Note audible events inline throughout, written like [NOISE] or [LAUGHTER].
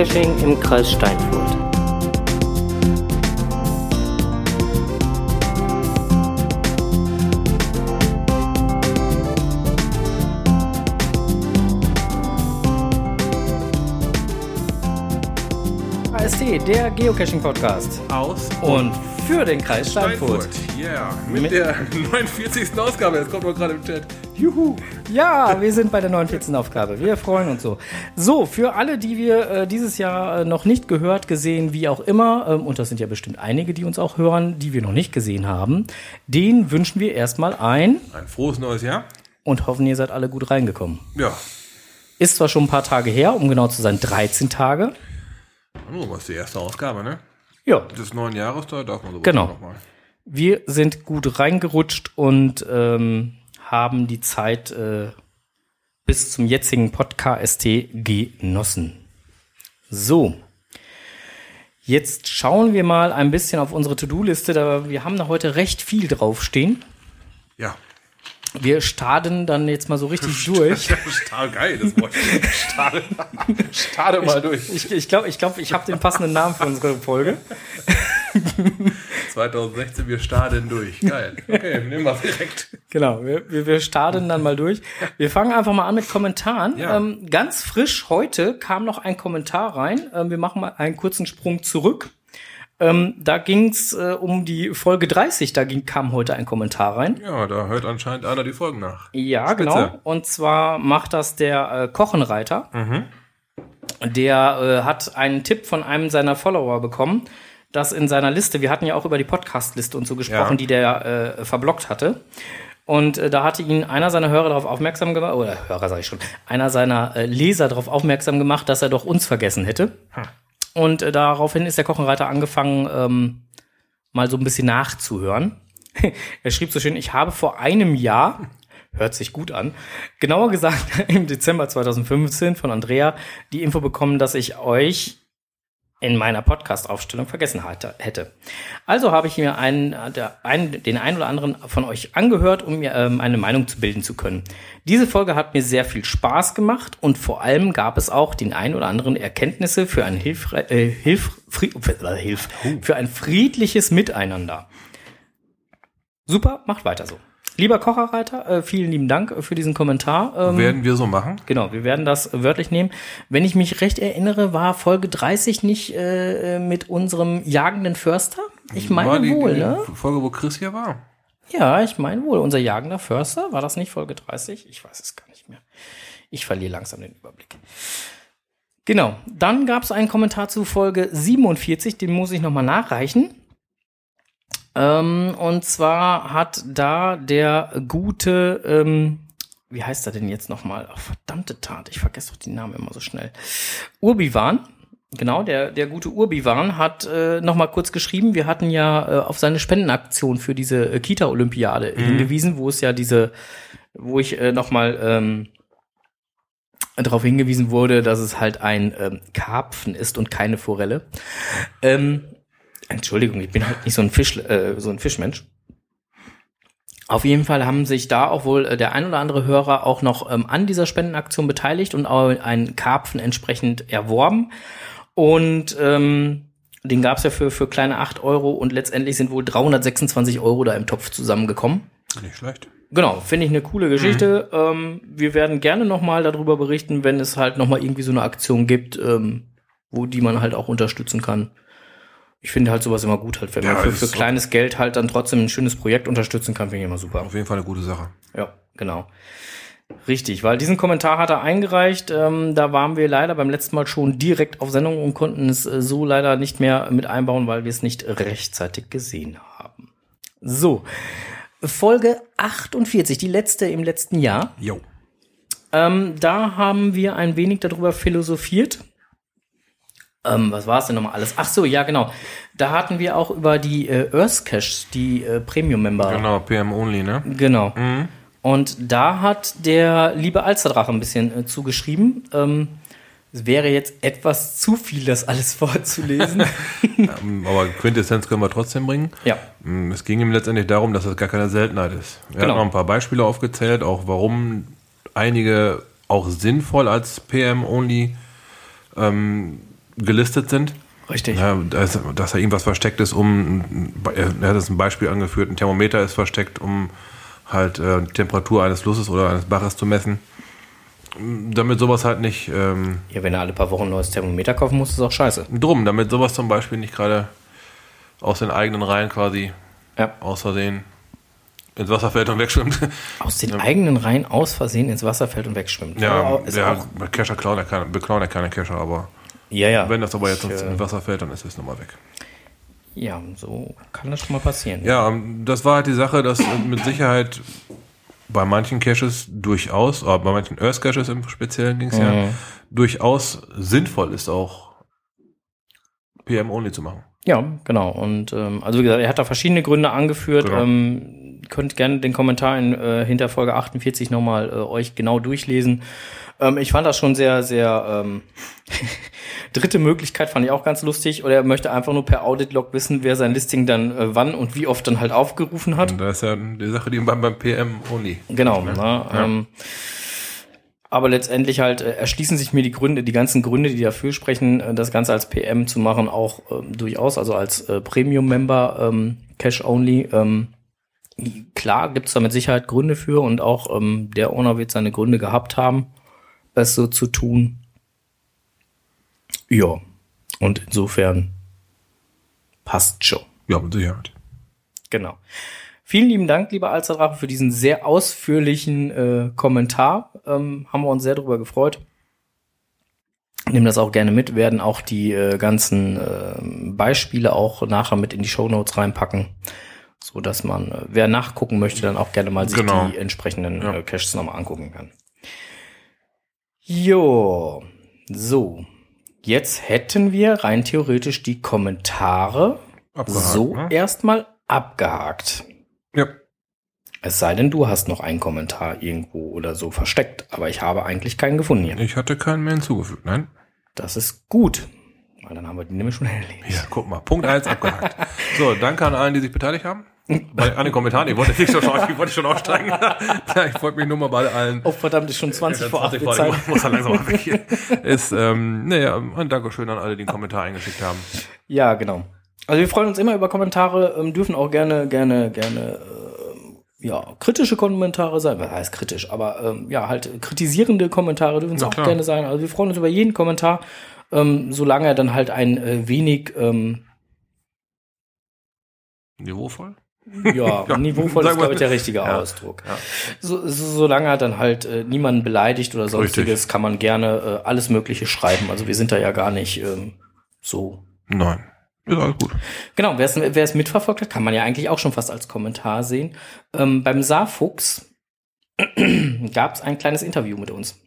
Geocaching im Kreis Steinfurt. AST, der Geocaching-Podcast. Aus Und für den Kreis Steinfurt. Ja, yeah. mit, Mit- der [LAUGHS] 49. Ausgabe. Jetzt kommt noch gerade im Chat. Juhu. Ja, wir sind bei der 49. Aufgabe. Wir freuen uns so. So, für alle, die wir äh, dieses Jahr äh, noch nicht gehört, gesehen, wie auch immer, ähm, und das sind ja bestimmt einige, die uns auch hören, die wir noch nicht gesehen haben, den wünschen wir erstmal ein Ein frohes neues Jahr. und hoffen, ihr seid alle gut reingekommen. Ja. Ist zwar schon ein paar Tage her, um genau zu sein, 13 Tage. Oh, was ist die erste Ausgabe, ne? Ja, Des neuen Jahres, da darf man so Genau. wir sind gut reingerutscht und ähm, haben die Zeit äh, bis zum jetzigen Podcast genossen. So. Jetzt schauen wir mal ein bisschen auf unsere To-Do-Liste. Da wir haben da heute recht viel draufstehen. Ja. Wir starten dann jetzt mal so richtig [LAUGHS] durch. Stahl, geil, das Wort. Stahl. [LAUGHS] Stade mal durch. Ich, ich glaube, ich, glaub, ich habe den passenden Namen für unsere Folge. [LAUGHS] 2016, wir starten durch. Geil. Okay, nehmen wir direkt. Genau, wir, wir, wir starten dann mal durch. Wir fangen einfach mal an mit Kommentaren. Ja. Ähm, ganz frisch heute kam noch ein Kommentar rein. Ähm, wir machen mal einen kurzen Sprung zurück. Ähm, da ging's äh, um die Folge 30, da ging, kam heute ein Kommentar rein. Ja, da hört anscheinend einer die Folgen nach. Ja, Spitze. genau. Und zwar macht das der äh, Kochenreiter. Der äh, hat einen Tipp von einem seiner Follower bekommen, dass in seiner Liste, wir hatten ja auch über die Podcast-Liste und so gesprochen, Ja. die der äh, verblockt hatte. Und äh, da hatte ihn einer seiner Hörer darauf aufmerksam gemacht, oder Hörer sage ich schon, einer seiner äh, Leser darauf aufmerksam gemacht, dass er doch uns vergessen hätte. Und äh, daraufhin ist der Kochenreiter angefangen, ähm, mal so ein bisschen nachzuhören. [LAUGHS] er schrieb so schön, ich habe vor einem Jahr, hört sich gut an, genauer gesagt [LAUGHS] im Dezember 2015 von Andrea die Info bekommen, dass ich euch in meiner Podcast-Aufstellung vergessen hatte, hätte. Also habe ich mir einen, der, einen, den einen oder anderen von euch angehört, um mir ähm, eine Meinung zu bilden zu können. Diese Folge hat mir sehr viel Spaß gemacht und vor allem gab es auch den ein oder anderen Erkenntnisse für ein Hilf, äh, Hilf, äh, Hilf, für ein friedliches Miteinander. Super, macht weiter so. Lieber Kocherreiter, äh, vielen lieben Dank äh, für diesen Kommentar. Ähm, Werden wir so machen? Genau, wir werden das wörtlich nehmen. Wenn ich mich recht erinnere, war Folge 30 nicht äh, mit unserem jagenden Förster? Ich meine War die, wohl, die ne? Folge, wo Chris hier war? Ja, ich meine wohl. Unser jagender Förster, war das nicht Folge 30? Ich weiß es gar nicht mehr. Ich verliere langsam den Überblick. Genau, dann gab es einen Kommentar zu Folge 47, den muss ich nochmal nachreichen. Ähm, und zwar hat da der gute, ähm, wie heißt er denn jetzt nochmal? Ach, verdammte Tat, ich vergesse doch die Namen immer so schnell. Urbiwan, genau, der, der gute Urbiwan hat äh, nochmal kurz geschrieben, wir hatten ja äh, auf seine Spendenaktion für diese äh, Kita-Olympiade hingewiesen, wo es ja diese, wo ich äh, nochmal ähm, darauf hingewiesen wurde, dass es halt ein ähm, Karpfen ist und keine Forelle. Ähm, Entschuldigung, ich bin halt nicht so ein Fisch, äh, so ein Fischmensch. Auf jeden Fall haben sich da auch wohl äh, der ein oder andere Hörer auch noch ähm, an dieser Spendenaktion beteiligt und auch einen Karpfen entsprechend erworben. Und ähm, den gab es ja für, für kleine 8 Euro und letztendlich sind wohl 326 Euro da im Topf zusammengekommen. Nicht schlecht. Genau, finde ich eine coole Geschichte. Ähm, wir werden gerne nochmal darüber berichten, wenn es halt nochmal irgendwie so eine Aktion gibt, ähm, wo die man halt auch unterstützen kann. Ich finde halt sowas immer gut, halt, wenn Ja, man für, für so. kleines Geld halt dann trotzdem ein schönes Projekt unterstützen kann, finde ich immer super. Auf jeden Fall eine gute Sache. Ja, genau. Richtig, weil diesen Kommentar hat er eingereicht. Ähm, da waren wir leider beim letzten Mal schon direkt auf Sendung und konnten es äh, so leider nicht mehr mit einbauen, weil wir es nicht rechtzeitig gesehen haben. So, Folge 48, die letzte im letzten Jahr. Jo. Ähm, da haben wir ein wenig darüber philosophiert. Ähm, was war es denn nochmal alles? Ach so, ja, genau. Da hatten wir auch über die äh, Earth Cache, die äh, Premium-Member. Genau, PM Only, ne? Genau. Und da hat der liebe Alsterdrache ein bisschen äh, zugeschrieben. Ähm, es wäre jetzt etwas zu viel, das alles [LAUGHS] vorzulesen. [LAUGHS] Ähm, Aber Quintessenz können wir trotzdem bringen. ja, Mm, Es ging ihm letztendlich darum, dass es gar keine Seltenheit ist. Er Genau. hat noch ein paar Beispiele aufgezählt, auch warum einige auch sinnvoll als PM-Only ähm, gelistet sind. Richtig. Ja, dass, dass da irgendwas versteckt ist, um, er hat das ein Beispiel angeführt, ein Thermometer ist versteckt, um halt äh, die Temperatur eines Flusses oder eines Baches zu messen. Damit sowas halt nicht, ähm, Ja, wenn er alle paar Wochen ein neues Thermometer kaufen muss, ist auch scheiße. drum, damit sowas zum Beispiel nicht gerade aus den eigenen Reihen quasi Ja. aus Versehen ins Wasser fällt und wegschwimmt. [LAUGHS] Aus den eigenen Reihen aus Versehen ins Wasser fällt und wegschwimmt. Ja, ist ja auch, bei Kescher klauen ja keine, beklauen ja keine Kescher, aber ja, ja. wenn das aber jetzt Ich, ins äh, Wasser fällt, dann ist es nochmal weg. Ja, so kann das schon mal passieren. Ja, ähm, das war halt die Sache, dass äh, mit Sicherheit bei manchen Caches durchaus, oder bei manchen Earth Caches im Speziellen ging es ja, Mhm. durchaus sinnvoll ist auch PM-Only zu machen. Ja, genau. Und ähm, also wie gesagt, er hat da verschiedene Gründe angeführt. Genau. Ähm, könnt gerne den Kommentar in, äh, hinter Folge 48 nochmal äh, euch genau durchlesen. Ähm, ich fand das schon sehr, sehr ähm, [LAUGHS] dritte Möglichkeit fand ich auch ganz lustig. Oder er möchte einfach nur per Audit-Log wissen, wer sein Listing dann äh, wann und wie oft dann halt aufgerufen hat. Und da ist ja die Sache, die beim, beim PM-Only. Genau. Ne? Ja. Ähm, aber letztendlich halt äh, erschließen sich mir die Gründe, die ganzen Gründe, die dafür sprechen, äh, das Ganze als PM zu machen, auch ähm, durchaus, also als äh, Premium-Member, ähm, Cash-Only. Ähm, klar gibt's da mit Sicherheit Gründe für und auch ähm, der Owner wird seine Gründe gehabt haben, es so zu tun. Ja, und insofern passt schon. Ja, mit Sicherheit. Genau. Vielen lieben Dank, lieber Alsterdrache, für diesen sehr ausführlichen äh, Kommentar. Ähm, haben wir uns sehr darüber gefreut. Nehmen das auch gerne mit, werden auch die äh, ganzen äh, Beispiele auch nachher mit in die Show Notes reinpacken, so dass man, äh, wer nachgucken möchte, dann auch gerne mal sich Genau. die entsprechenden Ja. äh, Caches nochmal angucken kann. Jo, so. Jetzt hätten wir rein theoretisch die Kommentare Abgehakt, so ne? erstmal abgehakt. Ja. Es sei denn, du hast noch einen Kommentar irgendwo oder so versteckt, aber ich habe eigentlich keinen gefunden hier. Ich hatte keinen mehr hinzugefügt, nein? Das ist gut. Weil dann haben wir die nämlich schon erledigt. Ja, guck mal, Punkt eins [LAUGHS] abgehakt. So, danke an allen, die sich beteiligt haben. Bei, an den Kommentaren, ich wollte nicht schon, ich wollte schon aussteigen. [LAUGHS] Ich wollte mich nur mal bei allen Oh verdammt, ist schon 20 vor 8 20 Uhr vor acht, Zeit. ich muss da langsam mal weg hier. Ist, ähm, naja, ein Dankeschön an alle, die einen Kommentar eingeschickt haben. Ja, genau. Also wir freuen uns immer über Kommentare, ähm, dürfen auch gerne, gerne, gerne, ähm, ja, kritische Kommentare sein. Was heißt kritisch? Aber ähm, ja, halt kritisierende Kommentare dürfen es auch klar. gerne sein. Also wir freuen uns über jeden Kommentar, ähm, solange er dann halt ein äh, wenig ähm, Niveauvoll? [LAUGHS] Ja, Ja, niveauvoll ist, glaube ich, der richtige Ja, Ausdruck. ja. So, so, solange er dann halt äh, niemanden beleidigt oder sonstiges, Richtig. kann man gerne äh, alles Mögliche schreiben. Also wir sind da ja gar nicht ähm, so. Nein. Ist alles gut. Genau, wer es wer es mitverfolgt hat, kann man ja eigentlich auch schon fast als Kommentar sehen. Ähm, beim Saarfuchs [CLEARS THROAT] gab es ein kleines Interview mit uns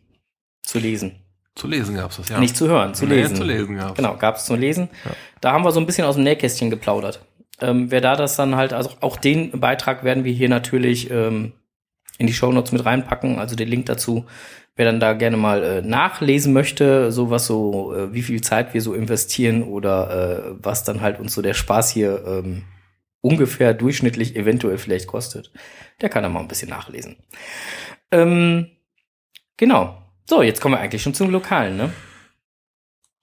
zu lesen. Zu lesen gab's das, ja. Nicht zu hören, zu Nee, lesen. zu lesen gab's. Genau, gab es zu lesen. Da haben wir so ein bisschen aus dem Nähkästchen geplaudert. Ähm, wer da das dann halt, also auch den Beitrag werden wir hier natürlich ähm, in die Shownotes mit reinpacken, also den Link dazu. Wer dann da gerne mal äh, nachlesen möchte, so was so, äh, wie viel Zeit wir so investieren oder äh, was dann halt uns so der Spaß hier ähm, ungefähr durchschnittlich eventuell vielleicht kostet, der kann da mal ein bisschen nachlesen. Ähm, genau. So, jetzt kommen wir eigentlich schon zum Lokalen, ne?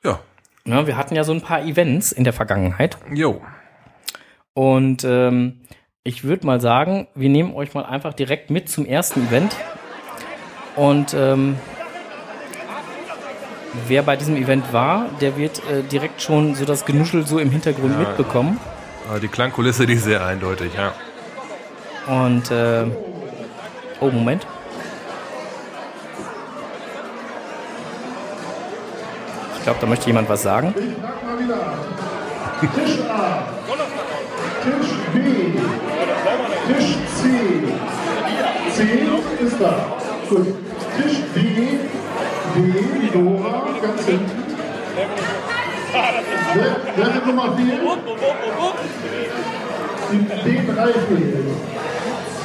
Ja. Ja, wir hatten ja so ein paar Events in der Vergangenheit. Jo. Und ähm, ich würde mal sagen, wir nehmen euch mal einfach direkt mit zum ersten Event. Und ähm, wer bei diesem Event war, der wird äh, direkt schon so das Genuschel so im Hintergrund Ja. mitbekommen. Aber die Klangkulisse, die ist sehr eindeutig, ja. Und äh, oh, Moment. Ich glaube, da möchte jemand was sagen. Tisch A, Tisch B, Tisch C. C ist da. Gut. Tisch D, D, Dora, ganz hinten. Wer, hat Nummer 4? D3 fehlt.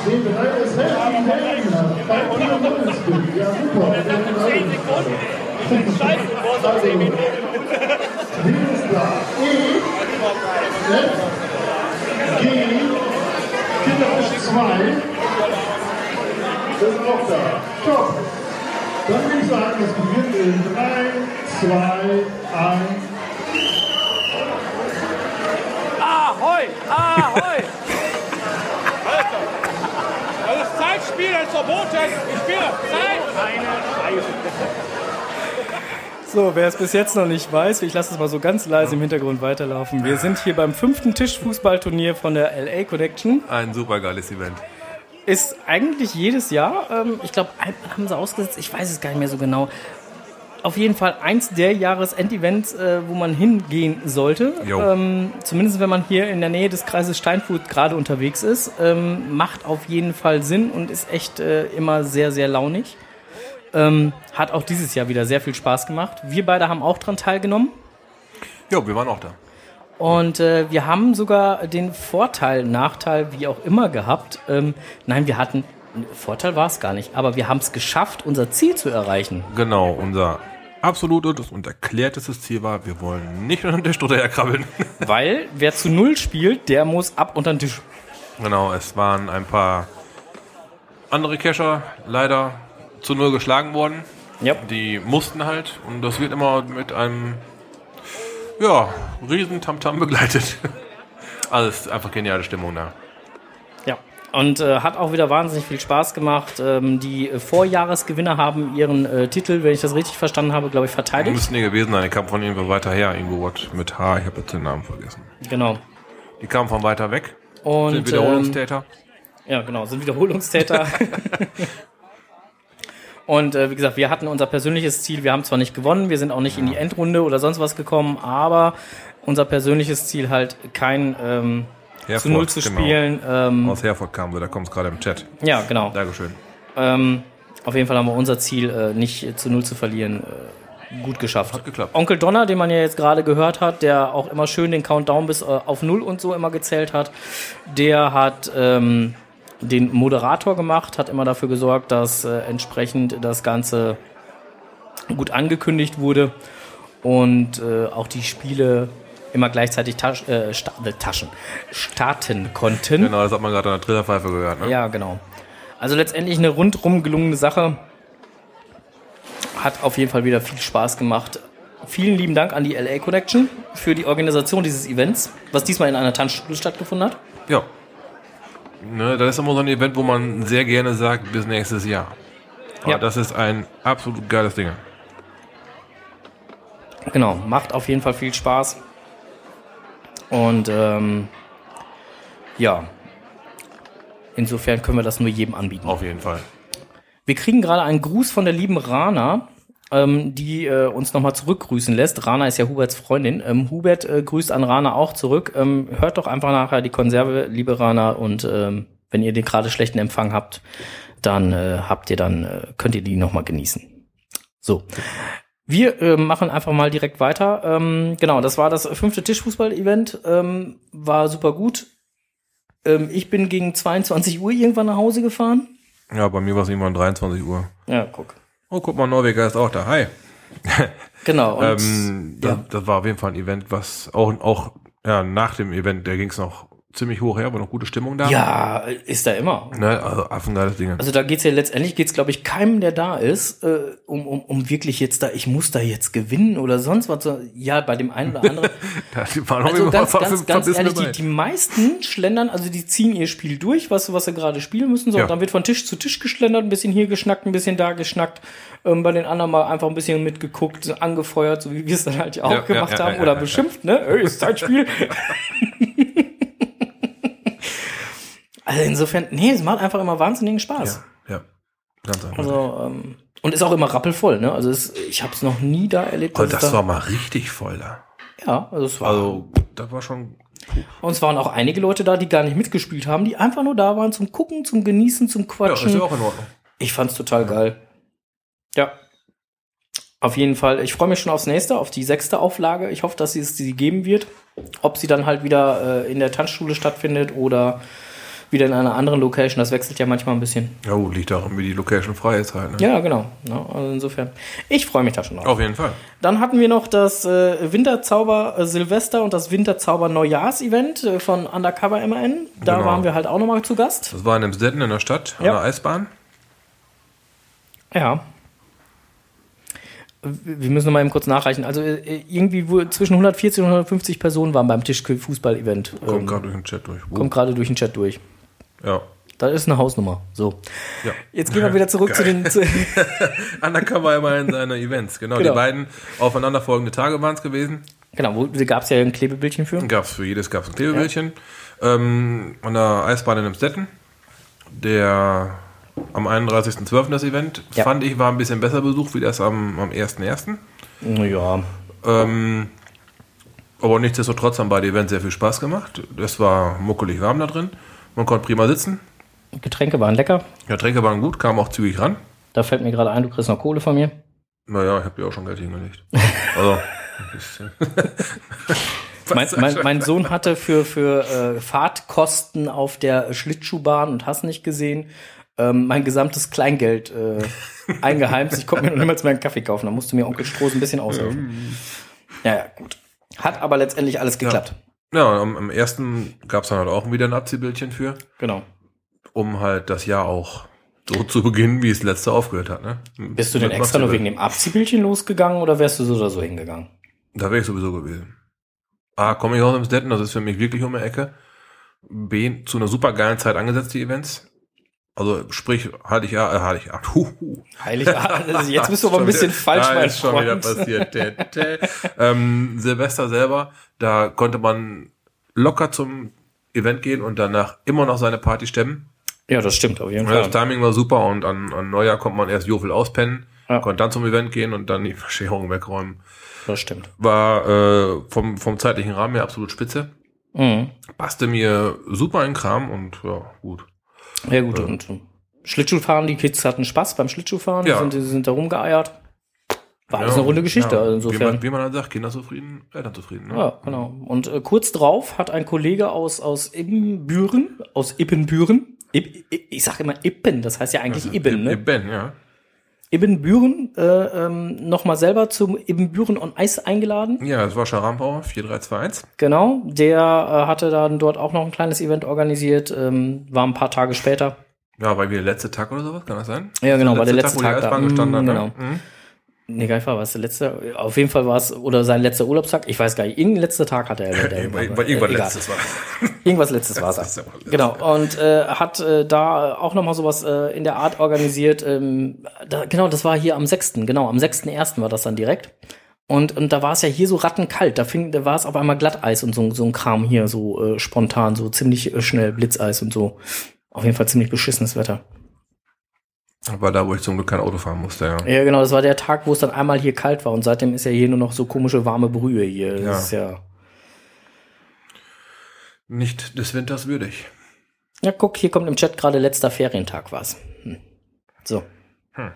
D3 ist Helden, Helden. Bei 4 ist gut. Ja, super. D3 ist also, D ist da. E, F, G, Kinderfisch 2. Das ist auch da. Top. Dann würde ich sagen, das beginnt in 3, 2, 1. Ahoi! Ahoi! Das ist Zeitspiel, das ist verboten. Ich spiele Zeit. Eine Scheiße. So, wer es bis jetzt noch nicht weiß, ich lasse es mal so ganz leise im Hintergrund weiterlaufen. Wir sind hier beim fünften Tischfußballturnier von der LA Connection. Ein super geiles Event. Ist eigentlich jedes Jahr, ähm, ich glaube, haben sie ausgesetzt, ich weiß es gar nicht mehr so genau. Auf jeden Fall eins der Jahresendevents, äh, wo man hingehen sollte. Ähm, zumindest wenn man hier in der Nähe des Kreises Steinfurt gerade unterwegs ist. Ähm, macht auf jeden Fall Sinn und ist echt äh, immer sehr, sehr launig. Ähm, hat auch dieses Jahr wieder sehr viel Spaß gemacht. Wir beide haben auch dran teilgenommen. Jo, wir waren auch da. Und äh, wir haben sogar den Vorteil, Nachteil, wie auch immer gehabt. Ähm, nein, wir hatten, Vorteil war es gar nicht, aber wir haben es geschafft, unser Ziel zu erreichen. Genau, unser absolutes und erklärtestes Ziel war, wir wollen nicht unter den Tisch drunter herkrabbeln. [LAUGHS] Weil wer zu Null spielt, der muss ab unter den Tisch. genau, es waren ein paar andere Kescher leider zu null geschlagen worden. Ja. Die mussten halt und das wird immer mit einem ja, riesen Tamtam begleitet. [LAUGHS] Also es ist einfach geniale Stimmung da. Ja. Und äh, hat auch wieder wahnsinnig viel Spaß gemacht. Ähm, die Vorjahresgewinner haben ihren äh, Titel, wenn ich das richtig verstanden habe, glaube ich, Die verteidigt. müssten hier gewesen sein, die kamen von irgendwo weiter her, irgendwo was mit H, ich habe jetzt den Namen vergessen. Genau. Die kamen von weiter weg, sind Und ähm, Wiederholungstäter. Ja, genau, sind Wiederholungstäter. [LAUGHS] [LAUGHS] Und äh, wie gesagt, wir hatten unser persönliches Ziel. Wir haben zwar nicht gewonnen, wir sind auch nicht in die Endrunde oder sonst was gekommen, aber unser persönliches Ziel halt kein ähm, zu Herford, Null zu genau. spielen. Ähm, Aus Herford kamen sie, da kommt es gerade im Chat. ja, genau. Dankeschön. Ähm, auf jeden Fall haben wir unser Ziel, äh, nicht zu Null zu verlieren, äh, gut geschafft. Hat geklappt. Onkel Donner, den man ja jetzt gerade gehört hat, der auch immer schön den Countdown bis äh, auf Null und so immer gezählt hat, der hat ähm, den Moderator gemacht, hat immer dafür gesorgt, dass äh, entsprechend das Ganze gut angekündigt wurde und äh, auch die Spiele immer gleichzeitig Tasch, äh, sta äh, Taschen starten konnten. Genau, das hat man gerade an der Trillerpfeife gehört. Ne? Ja, genau. Also letztendlich eine rundrum gelungene Sache. Hat auf jeden Fall wieder viel Spaß gemacht. Vielen lieben Dank an die LA Connection für die Organisation dieses Events, was diesmal in einer Tanzschule stattgefunden hat. Ja. Ne, das ist immer so ein Event, wo man sehr gerne sagt, bis nächstes Jahr. Aber Ja. das ist ein absolut geiles Ding. Genau, macht auf jeden Fall viel Spaß. Und ähm, ja, insofern können wir das nur jedem anbieten. Auf jeden Fall. Wir kriegen gerade einen Gruß von der lieben Rana, ähm, die äh, uns nochmal zurückgrüßen lässt. Rana ist ja Huberts Freundin. Ähm, Hubert äh, grüßt an Rana auch zurück. Ähm, hört doch einfach nachher die Konserve, liebe Rana. Und ähm, wenn ihr den gerade schlechten Empfang habt, dann äh, habt ihr dann, äh, könnt ihr die nochmal genießen. So. Wir äh, machen einfach mal direkt weiter. Ähm, genau, das war das fünfte Tischfußball-Event. Ähm, war super gut. Ähm, ich bin gegen 22 Uhr irgendwann nach Hause gefahren. Ja, bei mir war es irgendwann 23 Uhr. Ja, guck. Oh, guck mal, Norweger ist auch da. Hi. Genau. Und Ähm, das, ja. das war auf jeden Fall ein Event, was auch, auch ja, nach dem Event, da ging es noch ziemlich hoch her, war noch gute Stimmung da. Ja, ist da immer. Ne, also affengeiles Ding. Also da geht's ja letztendlich geht's glaube ich keinem, der da ist, äh, um, um, um wirklich jetzt da, ich muss da jetzt gewinnen oder sonst was. Ja, bei dem einen oder anderen. [LAUGHS] Da waren Also ganz, ganz, ganz ehrlich, die, die meisten schlendern, also die ziehen ihr Spiel durch, was, was sie gerade spielen müssen. So, Ja. und dann wird von Tisch zu Tisch geschlendert, ein bisschen hier geschnackt, ein bisschen da geschnackt. Ähm, bei den anderen mal einfach ein bisschen mitgeguckt, angefeuert, so wie wir es dann halt auch Ja, gemacht ja, haben. oder beschimpft, ne? Ey, ist Zeitspiel. [LAUGHS] also insofern, nee, es macht einfach immer wahnsinnigen Spaß. Ja, ja. Ganz einfach. Also, ähm, und ist auch immer rappelvoll, ne? Also es, ich habe es noch nie da erlebt. oh, das da, war mal richtig voll da. ja, also es war. Also, das war schon. und es waren auch einige Leute da, die gar nicht mitgespielt haben, die einfach nur da waren zum Gucken, zum Genießen, zum Ja, Quatschen. ist ja auch in Ordnung. ich fand's total geil. Ja. Auf jeden Fall. Ich freue mich schon aufs nächste, auf die sechste Auflage. Ich hoffe, dass sie es sie geben wird. Ob sie dann halt wieder äh, in der Tanzschule stattfindet oder wieder in einer anderen Location. Das wechselt ja manchmal ein bisschen. Ja, gut, liegt daran, wie die Location frei ist halt. Ne? Ja, genau. Ja, also insofern. Ich freue mich da schon drauf. Auf jeden Fall. Dann hatten wir noch das äh, Winterzauber äh, Silvester und das Winterzauber Neujahrs-Event äh, von Undercover MAN. Da Genau. waren wir halt auch nochmal zu Gast. Das war in Emstetten in der Stadt, an Ja. der Eisbahn. Ja. Wir müssen noch mal eben kurz nachreichen. Also äh, irgendwie zwischen 140 und 150 Personen waren beim Tischfußball-Event. Kommt Ähm, gerade durch den Chat durch. Kommt gerade durch den Chat durch. Ja. Das ist eine Hausnummer. So. ja. Jetzt gehen wir wieder zurück zu den. Zu, [LAUGHS] Undercover immer in seine Events. Genau, Genau. die beiden aufeinanderfolgende Tage waren es gewesen. genau, wo gab es ja ein Klebebildchen für. Gab's für jedes gab's ein Klebebildchen. Ähm, an der Eisbahn in Emstetten. Der am 31.12. das Event, Ja. fand ich, war ein bisschen besser besucht wie das am, am 1.1. Ja. Ähm, aber nichtsdestotrotz haben beide Events sehr viel Spaß gemacht. Es war muckelig warm da drin. Man konnte prima sitzen. Getränke waren lecker. Getränke waren gut, kamen auch zügig ran. Da fällt mir gerade ein, du kriegst noch Kohle von mir. Naja, ich habe ja auch schon Geld hingelegt. [LAUGHS] Also. [LAUGHS] Mein, [LAUGHS] mein, mein Sohn hatte für, für äh, Fahrtkosten auf der Schlittschuhbahn und hast nicht gesehen, ähm, mein gesamtes Kleingeld äh, eingeheimst. Ich konnte mir noch niemals mehr einen Kaffee kaufen. Da musste mir Onkel Stroß ein bisschen aushelfen. Ja, ja, gut. Hat aber letztendlich alles geklappt. Ja, am, am ersten gab es dann halt auch wieder ein Abziehbildchen für, Genau. um halt das Jahr auch so zu beginnen, wie es letzte aufgehört hat. Ne? Bist du denn Mit extra nur wegen dem Abziehbildchen losgegangen oder wärst du so oder so hingegangen? Da wäre ich sowieso gewesen. A, komme ich aus dem Stetten, das ist für mich wirklich um die Ecke. B, zu einer super geilen Zeit angesetzt, die Events. Also sprich, ja, äh, ja. Huhu. Heilig, also jetzt [LAUGHS] bist du aber ein bisschen falsch, mein ist schon wieder passiert. Tä, tä. ähm, Silvester selber, da konnte man locker zum Event gehen und danach immer noch seine Party stemmen. Ja, das stimmt, auf jeden Ja, das Fall. Timing war super und an, an Neujahr konnte man erst Jofel auspennen, Ja. konnte dann zum Event gehen und dann die Verschärung wegräumen. Das stimmt. War äh, vom, vom zeitlichen Rahmen her absolut spitze. Mhm. Passte mir super in Kram und ja, gut. Ja, gut. Und äh, Schlittschuhfahren, die Kids hatten Spaß beim Schlittschuhfahren, Ja. die, sind, die sind da rumgeeiert. War alles Ja, eine runde Geschichte. ja. Also Wie insofern. man, wie man dann sagt, Kinder zufrieden, Eltern zufrieden. Ne? Ja, genau. Und äh, kurz drauf hat ein Kollege aus, aus Ibbenbüren, aus Ippenbüren, ich sag immer Ippen, das heißt ja eigentlich Ibben, ne? Ben, ja. Ibbenbüren äh, ähm, nochmal selber zum Ibbenbüren on Eis eingeladen. Ja, das war Scharampauer, 4321. Genau, der äh, hatte dann dort auch noch ein kleines Event organisiert, ähm, war ein paar Tage später. Ja, war der letzte Tag oder sowas, kann das sein? Ja, genau, war der letzte wo Tag die da. Gestanden hat. genau. Ne? Nee, gar nicht war es der letzte? Auf jeden Fall war es, oder sein letzter Urlaubstag, ich weiß gar nicht, irgendein letzter Tag hatte er. [LAUGHS] Der, irgendwann äh, egal. letztes war. [LAUGHS] Irgendwas letztes war [LAUGHS] es. Genau, und äh, hat äh, da auch nochmal sowas äh, in der Art organisiert. Ähm, da, genau, das war hier am 6., genau, am 6.1. war das dann direkt. Und, und da war es ja hier so rattenkalt. Da, fing, da war es auf einmal Glatteis und so, so ein Kram hier, so äh, spontan, so ziemlich äh, schnell Blitzeis und so. Auf jeden Fall ziemlich beschissenes Wetter. War da, wo ich zum Glück kein Auto fahren musste, ja. Ja, genau, das war der Tag, wo es dann einmal hier kalt war und seitdem ist ja hier nur noch so komische warme Brühe hier. Das Ja. ist ja. Nicht des Winters würdig. Ja, guck, hier kommt im Chat gerade letzter Ferientag war's. Hm. So. Hm.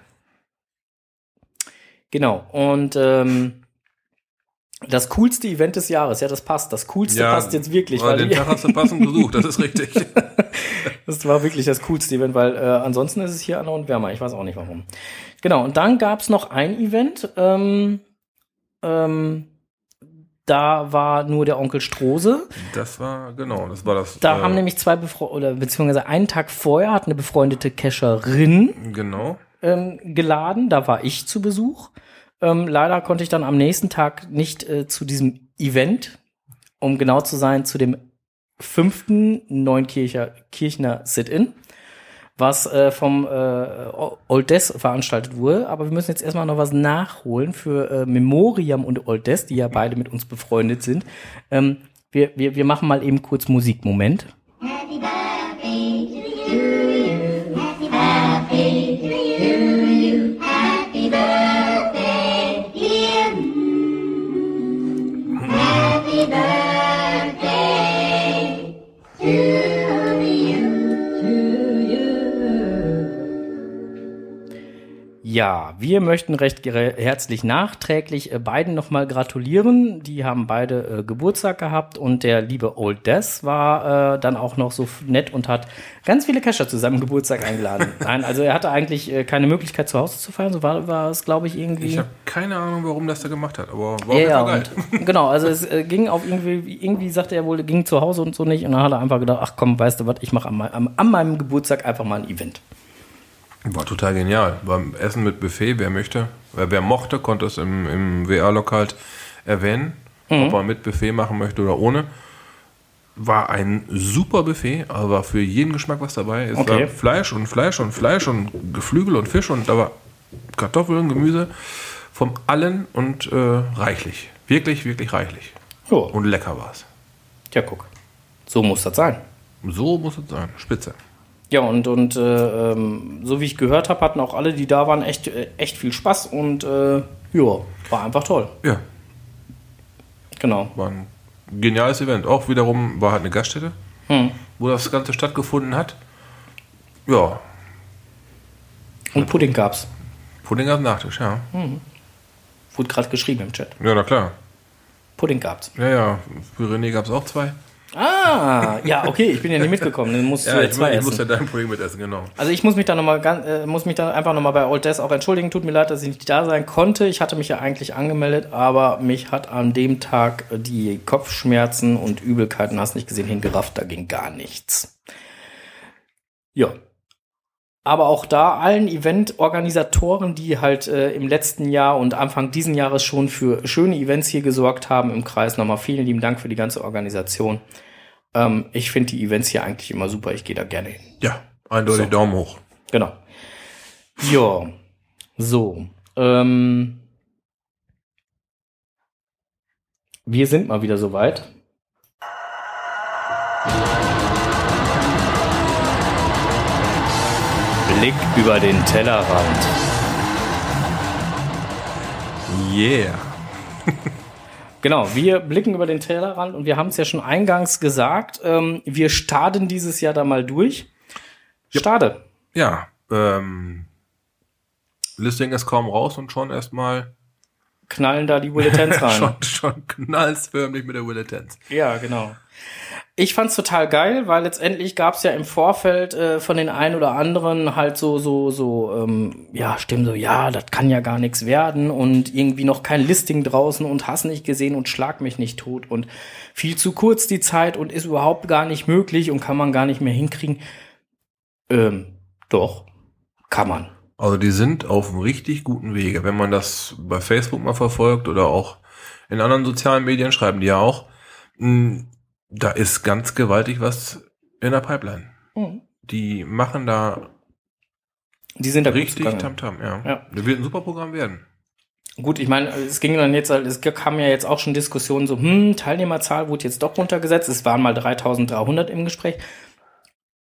Genau. Und ähm, das coolste Event des Jahres, ja, das passt. Das coolste passt jetzt wirklich, weil weil den Tag hast du passend gesucht, das ist richtig. [LAUGHS] das war wirklich das coolste Event, weil äh, ansonsten ist es hier andauernd wärmer. Ich weiß auch nicht warum. Genau. Und dann gab's noch ein Event. Ähm, ähm, da war nur der Onkel Strose. Das war, genau, das war das. Da äh, haben nämlich zwei Befre oder beziehungsweise einen Tag vorher hat eine befreundete Cacherin Genau. ähm, geladen. Da war ich zu Besuch. Ähm, leider konnte ich dann am nächsten Tag nicht äh, zu diesem Event, um genau zu sein, zu dem fünften Neunkircher Kirchner Sit-In, was äh, vom äh, Old Death veranstaltet wurde. Aber wir müssen jetzt erstmal noch was nachholen für äh, Memoriam und Old Death, die ja beide mit uns befreundet sind. Ähm, wir, wir, wir machen mal eben kurz Musik. Moment. Happy Ja, wir möchten recht herzlich nachträglich äh, beiden nochmal gratulieren. Die haben beide äh, Geburtstag gehabt und der liebe Old Death war äh, dann auch noch so nett und hat ganz viele Kescher zu seinem Geburtstag eingeladen. [LAUGHS] Nein, also er hatte eigentlich äh, keine Möglichkeit zu Hause zu feiern, so war, war es, glaube ich, irgendwie. Ich habe keine Ahnung, warum das der gemacht hat, aber war ja, geil. und, [LAUGHS] genau, also es äh, ging auf irgendwie, irgendwie sagte er wohl, ging zu Hause und so nicht und dann hat er einfach gedacht, ach komm, weißt du was, ich mache an, am- an meinem Geburtstag einfach mal ein Event. War total genial. Beim Essen mit Buffet, wer möchte, Wer, wer mochte, konnte es im, im WA-Log halt erwähnen, Mhm. ob man mit Buffet machen möchte oder ohne. War ein super Buffet, aber war für jeden Geschmack was dabei. Es Okay. war Fleisch und Fleisch und Fleisch und Geflügel und Fisch und da war Kartoffeln, Gemüse vom allen und äh, reichlich. Wirklich, wirklich reichlich. Ja, Und lecker war es. ja, guck. So muss das sein. So muss es sein. Spitze. Ja, und, und äh, ähm, so wie ich gehört habe, hatten auch alle, die da waren, echt, äh, echt viel Spaß und äh, ja, war einfach toll. Ja, Genau. war ein geniales Event. Auch wiederum war halt eine Gaststätte, Hm. wo das Ganze stattgefunden hat. Ja, Und Pudding gab's. Pudding als Nachtisch, ja. Wurde gerade geschrieben im Chat. Ja, na klar. Pudding gab's. Ja, ja. Für René gab es auch zwei. Ah, ja, okay, ich bin ja nicht mitgekommen. Dann musst du ja, ich, zwei ich essen. muss ja dein Pudding mitessen, genau. Also ich muss mich da noch mal ganz, äh, muss mich dann einfach noch mal bei Old Death auch entschuldigen. Tut mir leid, dass ich nicht da sein konnte. Ich hatte mich ja eigentlich angemeldet, aber mich hat an dem Tag äh, die Kopfschmerzen und Übelkeiten, hast nicht gesehen, hingerafft. Da ging gar nichts. Ja. Aber auch da allen Eventorganisatoren, die halt äh, im letzten Jahr und Anfang diesen Jahres schon für schöne Events hier gesorgt haben im Kreis, nochmal vielen lieben Dank für die ganze Organisation. Ähm, ich finde die Events hier eigentlich immer super. Ich gehe da gerne hin. Ja, eindeutig So. Daumen hoch. Genau. Ja, so. Ähm, wir sind mal wieder soweit. Blick über den Tellerrand. Yeah. [LAUGHS] Genau, wir blicken über den Tellerrand und wir haben es ja schon eingangs gesagt, ähm, wir starten dieses Jahr da mal durch. Stade. Ja, ähm, Listing ist kaum raus und schon erstmal Knallen da die Bulletins [LAUGHS] rein. schon, schon knallst förmlich mit der Bulletins. Ja, genau. Ich fand's total geil, weil letztendlich gab's ja im Vorfeld äh, von den einen oder anderen halt so, so, so, ähm, ja, Stimmen so, ja, das kann ja gar nichts werden und irgendwie noch kein Listing draußen und hast nicht gesehen und schlag mich nicht tot und viel zu kurz die Zeit und ist überhaupt gar nicht möglich und kann man gar nicht mehr hinkriegen. Ähm, doch, kann man. Also die sind auf einem richtig guten Wege. Wenn man das bei Facebook mal verfolgt oder auch in anderen sozialen Medien schreiben die ja auch, da ist ganz gewaltig was in der Pipeline. Die machen da Die sind da richtig. Tamtam, ja. Ja. Das wird ein super Programm werden. Gut, ich meine, es ging dann jetzt, es kam ja jetzt auch schon Diskussionen so, hm, Teilnehmerzahl wurde jetzt doch runtergesetzt. Es waren mal 3300 im Gespräch.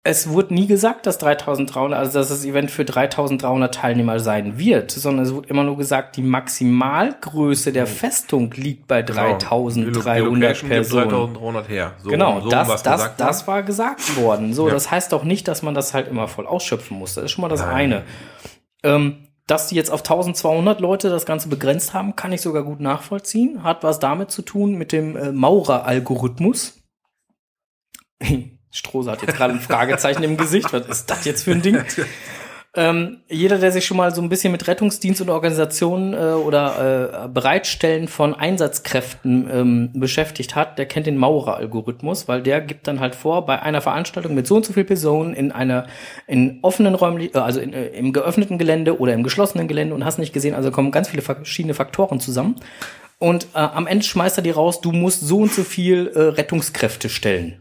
Es wurde nie gesagt, dass 3300, also dass das Event für 3300 Teilnehmer sein wird, sondern es wurde immer nur gesagt, die Maximalgröße der Festung liegt bei Genau. Die 3300 Location gibt Personen. 3300 her. So, Genau, so das, was das, das war gesagt worden. So, Ja. das heißt doch nicht, dass man das halt immer voll ausschöpfen muss. Das ist schon mal das Nein. eine. Ähm, dass die jetzt auf 1200 Leute das Ganze begrenzt haben, kann ich sogar gut nachvollziehen. Hat was damit zu tun mit dem äh, Maurer-Algorithmus. Strohse hat jetzt gerade ein Fragezeichen im Gesicht. Was ist das jetzt für ein Ding? Ähm, jeder, der sich schon mal so ein bisschen mit Rettungsdienst und Organisationen äh, oder äh, Bereitstellen von Einsatzkräften ähm, beschäftigt hat, der kennt den Maurer-Algorithmus, weil der gibt dann halt vor, bei einer Veranstaltung mit so und so viel Personen in einer in offenen Räumen, äh, also in, äh, im geöffneten Gelände oder im geschlossenen Gelände und hast nicht gesehen, also kommen ganz viele verschiedene Faktoren zusammen. Und äh, am Ende schmeißt er die raus, du musst so und so viel äh, Rettungskräfte stellen.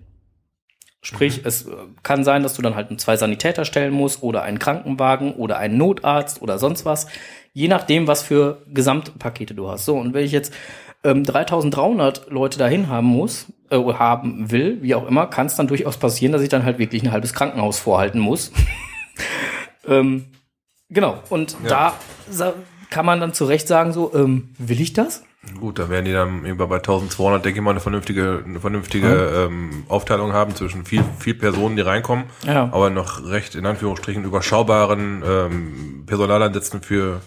Sprich, es äh, kann sein, dass du dann halt zwei Sanitäter stellen musst oder einen Krankenwagen oder einen Notarzt oder sonst was. Je nachdem, was für Gesamtpakete du hast. So, und wenn ich jetzt ähm, 3300 Leute dahin haben muss, äh, oder haben will, wie auch immer, kann es dann durchaus passieren, dass ich dann halt wirklich ein halbes Krankenhaus vorhalten muss. [LAUGHS] ähm, genau, und da sa- kann man dann zu Recht sagen, so, ähm, will ich das? Gut, da werden die dann irgendwann bei 1200, denke ich mal, eine vernünftige, eine vernünftige ähm, Aufteilung haben zwischen viel, viel Personen, die reinkommen, Ja. aber noch recht in Anführungsstrichen überschaubaren ähm, Personaleinsätzen für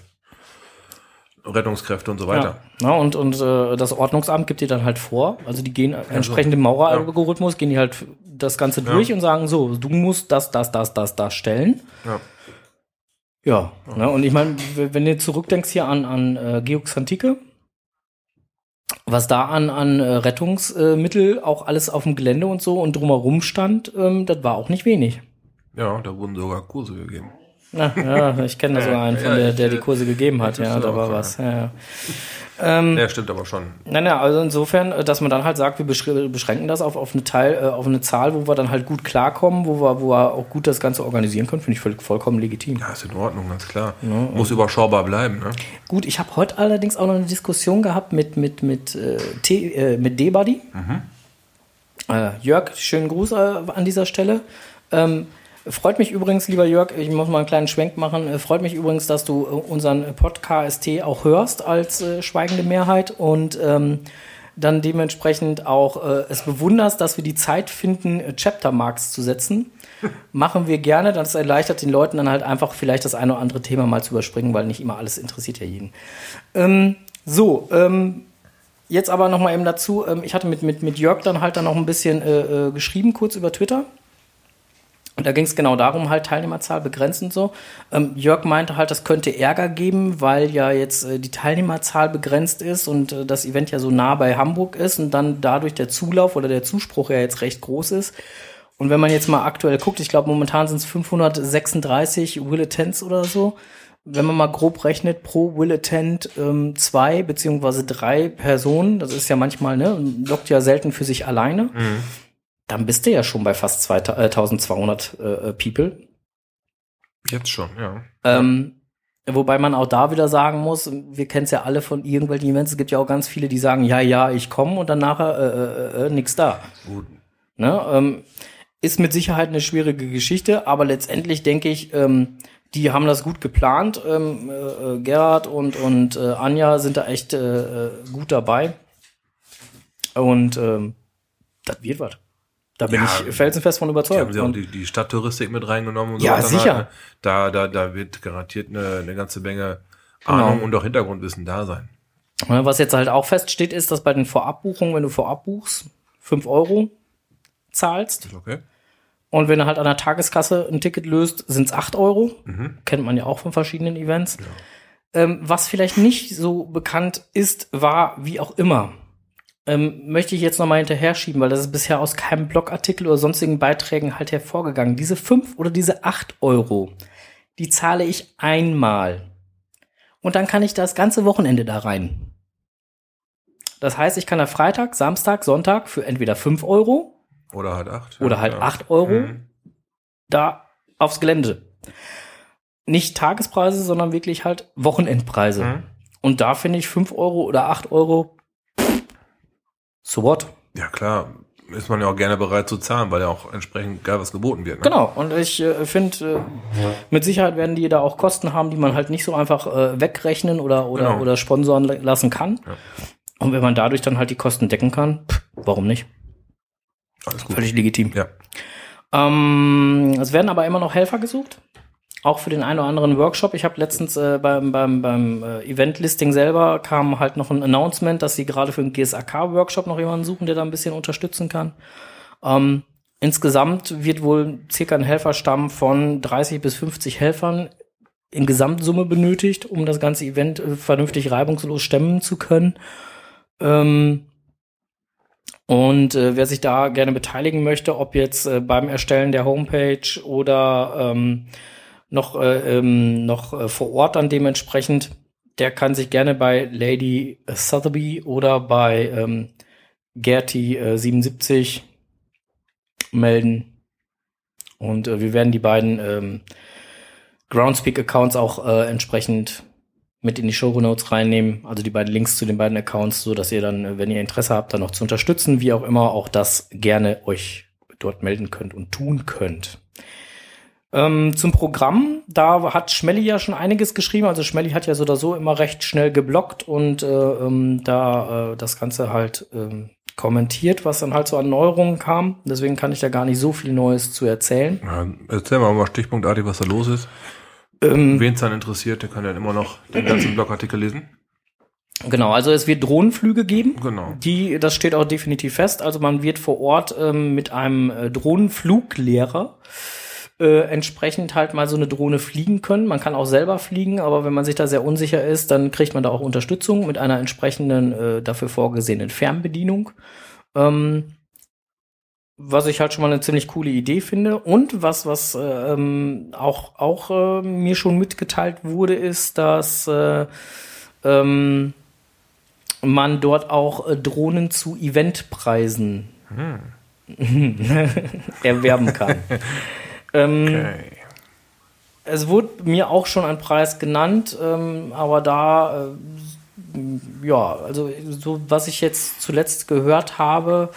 Rettungskräfte und so weiter. Ja, ja, und, und äh, das Ordnungsamt gibt dir dann halt vor, also die gehen entsprechend dem Maurer-Algorithmus, gehen die halt das Ganze durch und sagen so, du musst das, das, das, das, das stellen. Ja. Ja, ne, und ich meine, wenn du zurückdenkst hier an, an äh, Georgs Antike, was da an, an äh, Rettungsmittel auch alles auf dem Gelände und so und drumherum stand, ähm, das war auch nicht wenig. Ja, da wurden sogar Kurse gegeben. Na, ja, ich kenne [LAUGHS] da sogar einen, von Ja, der, ich, der die äh, Kurse gegeben hat. Ja, da war was. Ja, ja. Ähm, Ja, stimmt aber schon. Nein, nein, also insofern, äh, dass man dann halt sagt, wir beschr- beschränken das auf, auf eine Teil, äh, auf eine Zahl, wo wir dann halt gut klarkommen, wo wir, wo wir auch gut das Ganze organisieren können, finde ich voll, vollkommen legitim. Ja, ist in Ordnung, ganz klar. Muss überschaubar bleiben, ne? Gut, ich habe heute allerdings auch noch eine Diskussion gehabt mit, mit, mit, äh, T, äh, mit D-Buddy. Äh, Jörg, schönen Gruß äh, an dieser Stelle. Ähm, freut mich übrigens, lieber Jörg, ich muss mal einen kleinen Schwenk machen. Äh, freut mich übrigens, dass du äh, unseren Podcast auch hörst als äh, schweigende Mehrheit und ähm, dann dementsprechend auch äh, es bewunderst, dass wir die Zeit finden, äh, Chapter-Marks zu setzen. [LAUGHS] Machen wir gerne, das erleichtert den Leuten dann halt einfach vielleicht das eine oder andere Thema mal zu überspringen, weil nicht immer alles interessiert ja jeden. Ähm, so, ähm, jetzt aber noch mal eben dazu, ähm, ich hatte mit, mit, mit Jörg dann halt dann noch ein bisschen äh, äh, geschrieben, kurz über Twitter. Und da ging es genau darum, halt Teilnehmerzahl begrenzt und so. Ähm, Jörg meinte halt, das könnte Ärger geben, weil ja jetzt äh, die Teilnehmerzahl begrenzt ist und äh, das Event ja so nah bei Hamburg ist und dann dadurch der Zulauf oder der Zuspruch ja jetzt recht groß ist. Und wenn man jetzt mal aktuell guckt, ich glaube momentan sind es 536 Will Attends oder so. Wenn man mal grob rechnet, pro Will Attend ähm, zwei beziehungsweise drei Personen, das ist ja manchmal, ne, lockt ja selten für sich alleine dann bist du ja schon bei fast 2000, äh, 1200 äh, äh, People. Jetzt schon, ja. Ähm, wobei man auch da wieder sagen muss, wir kennen es ja alle von irgendwelchen Events, es gibt ja auch ganz viele, die sagen, ja, ja, ich komme und dann nachher äh, äh, äh, nix da. Gut. Ne? Ähm, ist mit Sicherheit eine schwierige Geschichte, aber letztendlich denke ich, ähm, die haben das gut geplant. Ähm, äh, äh, Gerhard und, und äh, Anja sind da echt äh, äh, gut dabei. Und ähm, das wird was. Da bin Ja, ich felsenfest von Die überzeugt. haben sie auch die, die Stadttouristik mit reingenommen und Ja, weiter. sicher. Da, da, da wird garantiert eine, eine ganze Menge Genau. Ahnung und auch Hintergrundwissen da sein. Ja, Was jetzt halt auch feststeht, ist, dass bei den Vorabbuchungen, wenn du vorab buchst, 5 Euro zahlst. Okay. Und wenn du halt an der Tageskasse ein Ticket löst, sind es 8 Euro. Kennt man ja auch von verschiedenen Events. Ähm, was vielleicht nicht so bekannt ist, war, wie auch immer, ähm, möchte ich jetzt nochmal hinterher schieben, weil das ist bisher aus keinem Blogartikel oder sonstigen Beiträgen halt hervorgegangen. Diese 5 oder diese 8 Euro, die zahle ich einmal. Und dann kann ich das ganze Wochenende da rein. Das heißt, ich kann da Freitag, Samstag, Sonntag für entweder 5 Euro Oder halt acht. oder ja, halt. 8 Euro Mhm. da aufs Gelände. Nicht Tagespreise, sondern wirklich halt Wochenendpreise. Mhm. Und da finde ich 5 Euro oder 8 Euro, so what? Ja, klar. Ist man ja auch gerne bereit zu zahlen, weil ja auch entsprechend geil was geboten wird. Ne? Genau, und ich äh, finde, äh, mit Sicherheit werden die da auch Kosten haben, die man halt nicht so einfach äh, wegrechnen oder, oder, Genau. oder sponsoren la- lassen kann. Ja. Und wenn man dadurch dann halt die Kosten decken kann, pff, warum nicht? Alles gut. Völlig legitim. Ja. Ähm, es werden aber immer noch Helfer gesucht. Auch für den einen oder anderen Workshop. Ich habe letztens äh, beim, beim, beim äh, Event-Listing selber kam halt noch ein Announcement, dass sie gerade für den GSAK-Workshop noch jemanden suchen, der da ein bisschen unterstützen kann. Ähm, insgesamt wird wohl circa ein Helferstamm von 30 bis 50 Helfern in Gesamtsumme benötigt, um das ganze Event äh, vernünftig reibungslos stemmen zu können. Ähm, und äh, wer sich da gerne beteiligen möchte, ob jetzt äh, beim Erstellen der Homepage oder ähm, noch, äh, ähm, noch äh, vor Ort dann dementsprechend, der kann sich gerne bei Lady Sotheby oder bei ähm, Gerti äh, 77 melden. Und äh, wir werden die beiden ähm, Groundspeak-Accounts auch äh, entsprechend mit in die Show Notes reinnehmen, also die beiden Links zu den beiden Accounts, so dass ihr dann, äh, wenn ihr Interesse habt, dann noch zu unterstützen, wie auch immer, auch das gerne euch dort melden könnt und tun könnt. Ähm, zum Programm, da hat Schmelly ja schon einiges geschrieben, also Schmelly hat ja so oder so immer recht schnell geblockt und äh, ähm, da äh, das Ganze halt ähm, kommentiert, was dann halt so an Neuerungen kam. Deswegen kann ich da gar nicht so viel Neues zu erzählen. Ja, erzähl mal mal stichpunktartig, was da los ist. Ähm, Wen es dann interessiert, der kann ja immer noch den ganzen Blogartikel lesen. Genau, also es wird Drohnenflüge geben. Genau. Die, das steht auch definitiv fest. Also man wird vor Ort ähm, mit einem äh, Drohnenfluglehrer äh, entsprechend halt mal so eine Drohne fliegen können. Man kann auch selber fliegen, aber wenn man sich da sehr unsicher ist, dann kriegt man da auch Unterstützung mit einer entsprechenden äh, dafür vorgesehenen Fernbedienung. Ähm, was ich halt schon mal eine ziemlich coole Idee finde. Und was, was ähm, auch, auch äh, mir schon mitgeteilt wurde, ist, dass äh, ähm, man dort auch äh, Drohnen zu Eventpreisen [LAUGHS] erwerben kann. [LAUGHS] ähm, Okay. es wurde mir auch schon ein Preis genannt, ähm, aber da, äh, ja, also so was ich jetzt zuletzt gehört habe,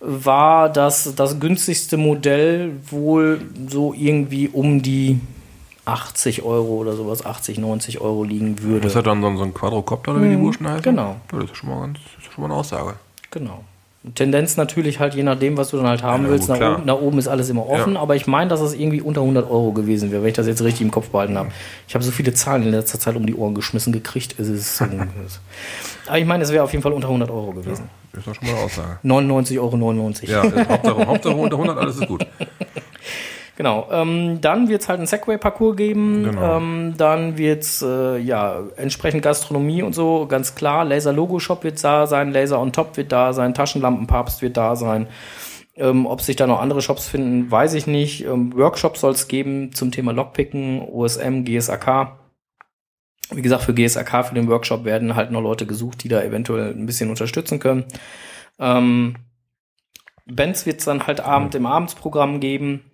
war, dass das günstigste Modell wohl so irgendwie um die 80 Euro oder sowas, 80, 90 Euro liegen würde. Ist das dann so ein Quadrocopter, oder wie die Burschen heißen? genau. Ja, das ist schon mal, ganz, das ist schon mal eine Aussage. Genau. Tendenz natürlich halt je nachdem, was du dann halt haben Ja, willst. gut, nach, oben, nach oben ist alles immer offen, Ja. aber ich meine, dass es irgendwie unter 100 Euro gewesen wäre, wenn ich das jetzt richtig im Kopf behalten habe. Ich habe so viele Zahlen in letzter Zeit um die Ohren geschmissen gekriegt. Es ist [LAUGHS] aber ich meine, es wäre auf jeden Fall unter 100 Euro gewesen. Das ist doch schon mal eine Aussage. 99,99 Euro. 99. Ja, also Hauptsache, Hauptsache unter 100, alles ist gut. [LAUGHS] Genau. Ähm, dann wird es halt einen Segway-Parcours geben. Genau. Ähm, dann wird es äh, ja entsprechend Gastronomie und so, ganz klar. Laser-Logo-Shop wird da sein, Laser on Top wird da sein, Taschenlampenpapst wird da sein. Ähm, ob sich da noch andere Shops finden, weiß ich nicht. Ähm, Workshops soll es geben zum Thema Lockpicken, OSM, GSAK. Wie gesagt, für GSAK, für den Workshop werden halt noch Leute gesucht, die da eventuell ein bisschen unterstützen können. Ähm, Bands wird es dann halt Abend im Abendsprogramm geben.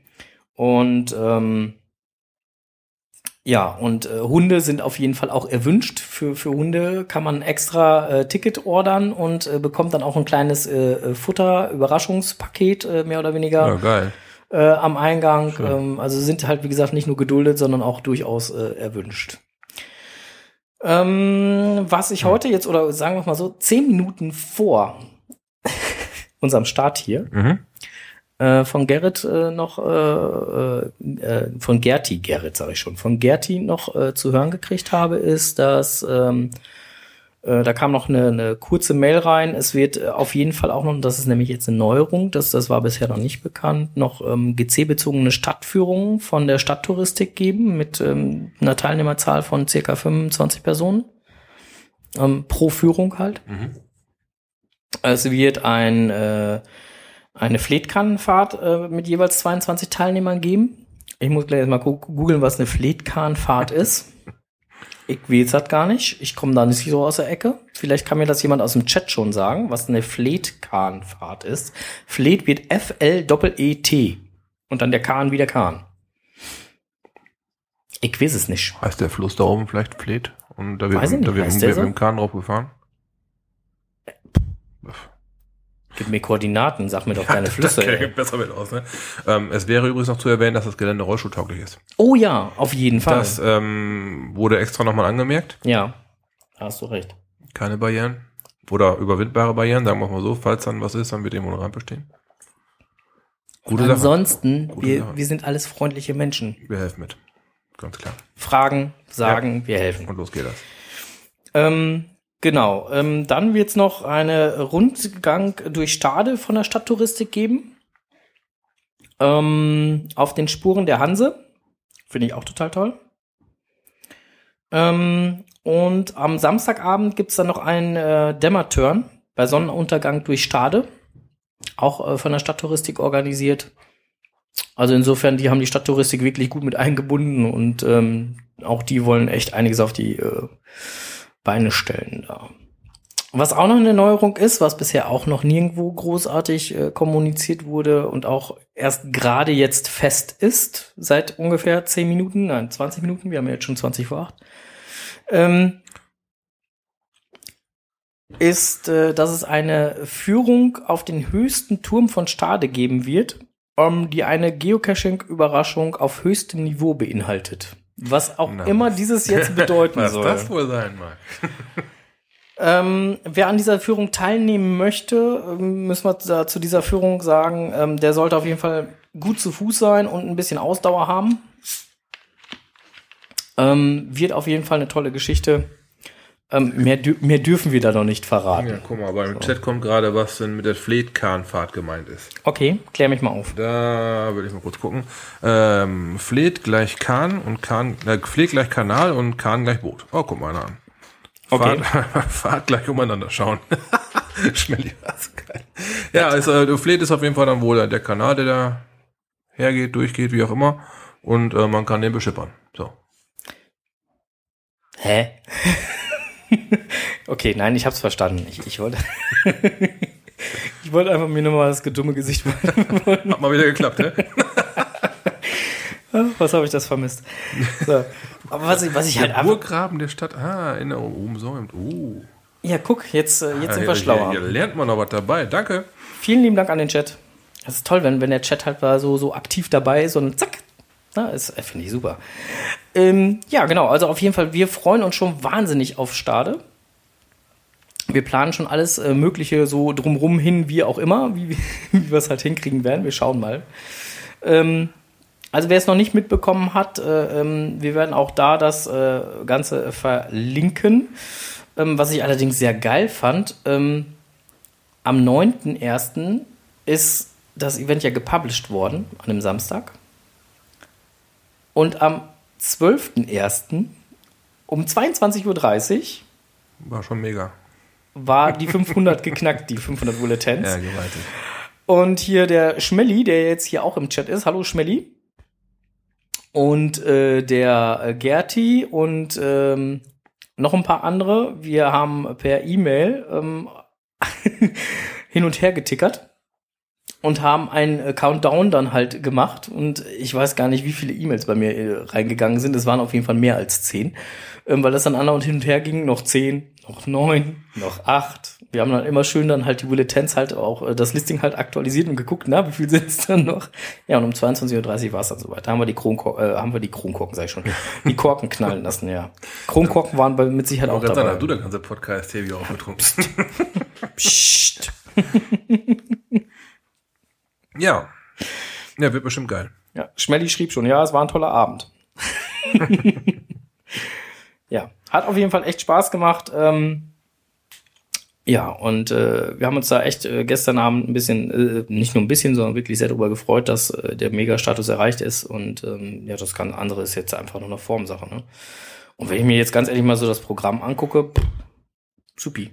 Und ähm, ja, und äh, Hunde sind auf jeden Fall auch erwünscht. Für, für Hunde kann man extra äh, Ticket ordern und äh, bekommt dann auch ein kleines äh, äh, Futter-Überraschungspaket, äh, mehr oder weniger Ja, geil. äh, am Eingang. Ähm, also sind halt, wie gesagt, nicht nur geduldet, sondern auch durchaus äh, erwünscht. Ähm, was ich heute jetzt, oder sagen wir mal so, zehn Minuten vor [LAUGHS] unserem Start hier, Mhm. Äh, von Gerrit äh, noch, äh, äh, von Gerti, Gerrit sage ich schon, von Gerti noch äh, zu hören gekriegt habe, ist, dass ähm, äh, da kam noch eine, eine kurze Mail rein. Es wird äh, auf jeden Fall auch noch, das ist nämlich jetzt eine Neuerung, das, das war bisher noch nicht bekannt, noch ähm, GC-bezogene Stadtführungen von der Stadttouristik geben mit ähm, einer Teilnehmerzahl von circa 25 Personen. Ähm, pro Führung halt. Es wird ein, äh, eine Fletkannenfahrt äh, mit jeweils 22 Teilnehmern geben. Ich muss gleich mal gu- googeln, was eine Fletkannenfahrt ist. Ich weiß das gar nicht. Ich komme da nicht so aus der Ecke. Vielleicht kann mir das jemand aus dem Chat schon sagen, was eine Fletkannenfahrt ist. Fleet wird F-L-E-E-T. Und dann der Kahn wie der Kahn. Ich weiß es nicht. Heißt der Fluss da oben vielleicht Fleet? Und da wird, Weiß ich nicht, da wird, heißt der mit so? dem Kahn drauf gefahren? Gib mir Koordinaten, sag mir doch deine Flüsse. Ey. besser mit aus, ne? Ähm, es wäre übrigens noch zu erwähnen, dass das Gelände rollstuhltauglich ist. Oh ja, auf jeden Fall. Das ähm, wurde extra nochmal angemerkt. ja, hast du recht. Keine Barrieren. Oder überwindbare Barrieren, sagen wir mal so. Falls dann was ist, dann wird irgendwo eine Rampe stehen. Gute Sache. Ansonsten, Gute wir, Sache. wir sind alles freundliche Menschen. Wir helfen mit. Ganz klar. Fragen, sagen, wir helfen. Und los geht das. Ähm, genau. Ähm, dann wird es noch eine Rundgang durch Stade von der Stadttouristik geben. Ähm, auf den Spuren der Hanse. Finde ich auch total toll. Ähm, und am Samstagabend gibt es dann noch einen äh, Dämmerturn bei Sonnenuntergang durch Stade. Auch äh, von der Stadttouristik organisiert. Also insofern, die haben die Stadttouristik wirklich gut mit eingebunden und ähm, auch die wollen echt einiges auf die äh, Beine stellen da. Was auch noch eine Neuerung ist, was bisher auch noch nirgendwo großartig äh, kommuniziert wurde und auch erst gerade jetzt fest ist, seit ungefähr 10 Minuten, nein, 20 Minuten, wir haben ja jetzt schon 20 vor 8, ähm, ist, äh, dass es eine Führung auf den höchsten Turm von Stade geben wird, ähm, die eine Geocaching-Überraschung auf höchstem Niveau beinhaltet. Was auch Na, immer dieses jetzt [LAUGHS] bedeuten Was soll. das wohl sein mag. [LAUGHS] Ähm, wer an dieser Führung teilnehmen möchte, ähm, müssen wir da zu dieser Führung sagen, ähm, der sollte auf jeden Fall gut zu Fuß sein und ein bisschen Ausdauer haben. Ähm, wird auf jeden Fall eine tolle Geschichte. Ähm, mehr, mehr dürfen wir da noch nicht verraten. Ja, guck mal, beim Chat kommt gerade, was denn mit der Fleetkahnfahrt gemeint ist. Okay, klär mich mal auf. Da will ich mal kurz gucken. Ähm, Fleet gleich Kahn und Kahn, äh, Fleet gleich Kanal und Kahn gleich Boot. Oh, guck mal einer an. Okay. Fahrt, [LAUGHS] Fahrt gleich umeinander schauen. [LAUGHS] Schmelly war's geil. Ja, äh, Fleet ist auf jeden Fall dann wohl der Kanal, der da hergeht, durchgeht, wie auch immer. Und äh, man kann den beschippern. So. Hä? [LAUGHS] okay, nein, ich hab's verstanden. Ich, ich wollte. [LAUGHS] ich wollte einfach mir nochmal das gedumme Gesicht machen. Hat mal wieder geklappt, ne? [LAUGHS] Was habe ich das vermisst? So. Aber was ich, was ich halt Der einfach. Burggraben der Stadt. Ah, in der umsäumt. Uh. Ja, guck, jetzt, äh, jetzt sind hier, wir schlauer. Hier, hier lernt man noch was dabei. Danke. Vielen lieben Dank an den Chat. Das ist toll, wenn, wenn der Chat halt so, so aktiv dabei ist und zack. Na, ist, äh, finde ich super. Ähm, ja, genau. Also auf jeden Fall, wir freuen uns schon wahnsinnig auf Stade. Wir planen schon alles äh, Mögliche so drumrum hin, wie auch immer, wie, [LAUGHS] wie wir es halt hinkriegen werden. Wir schauen mal. Ähm, also wer es noch nicht mitbekommen hat, äh, ähm, wir werden auch da das äh, Ganze verlinken. Ähm, was ich allerdings sehr geil fand, ähm, am 9.1. ist das Event ja gepublished worden, an dem Samstag. Und am 12.1. um 22.30 Uhr War schon mega. war die 500 geknackt, die 500 Bulletins. Ja, gewaltig. Und hier der Schmelly, der jetzt hier auch im Chat ist. Hallo Schmelly. Und äh, der äh, Gerti und ähm, noch ein paar andere. Wir haben per E-Mail ähm, [LAUGHS] hin und her getickert und haben einen Countdown dann halt gemacht. Und ich weiß gar nicht, wie viele E-Mails bei mir äh, reingegangen sind. Es waren auf jeden Fall mehr als zehn, ähm, weil das dann andauernd hin und her ging. Noch zehn, noch neun, noch acht. Wir haben dann immer schön dann halt die Bulletins halt auch äh, das Listing halt aktualisiert und geguckt, na, wie viel sind es [LAUGHS] dann noch? Ja, und um 22.30 Uhr war es dann soweit. Da haben wir die Kronkorken, äh, haben wir die Kronkorken, sag ich schon, die Korken [LAUGHS] knallen lassen, ja. Kronkorken waren bei, mit Sicherheit auch Auch dabei. du der ganze Podcast hier wieder aufgetrunken. [LAUGHS] Psst. Ja. Ja, wird bestimmt geil. Ja, Schmelly schrieb schon, ja, es war ein toller Abend. [LAUGHS] ja, hat auf jeden Fall echt Spaß gemacht. Ähm, ja, und äh, wir haben uns da echt äh, gestern Abend ein bisschen, äh, nicht nur ein bisschen, sondern wirklich sehr darüber gefreut, dass äh, der Mega-Status erreicht ist. Und ähm, ja, das kann andere ist jetzt einfach nur eine Formsache. Ne? Und wenn ich mir jetzt ganz ehrlich mal so das Programm angucke, pff, supi.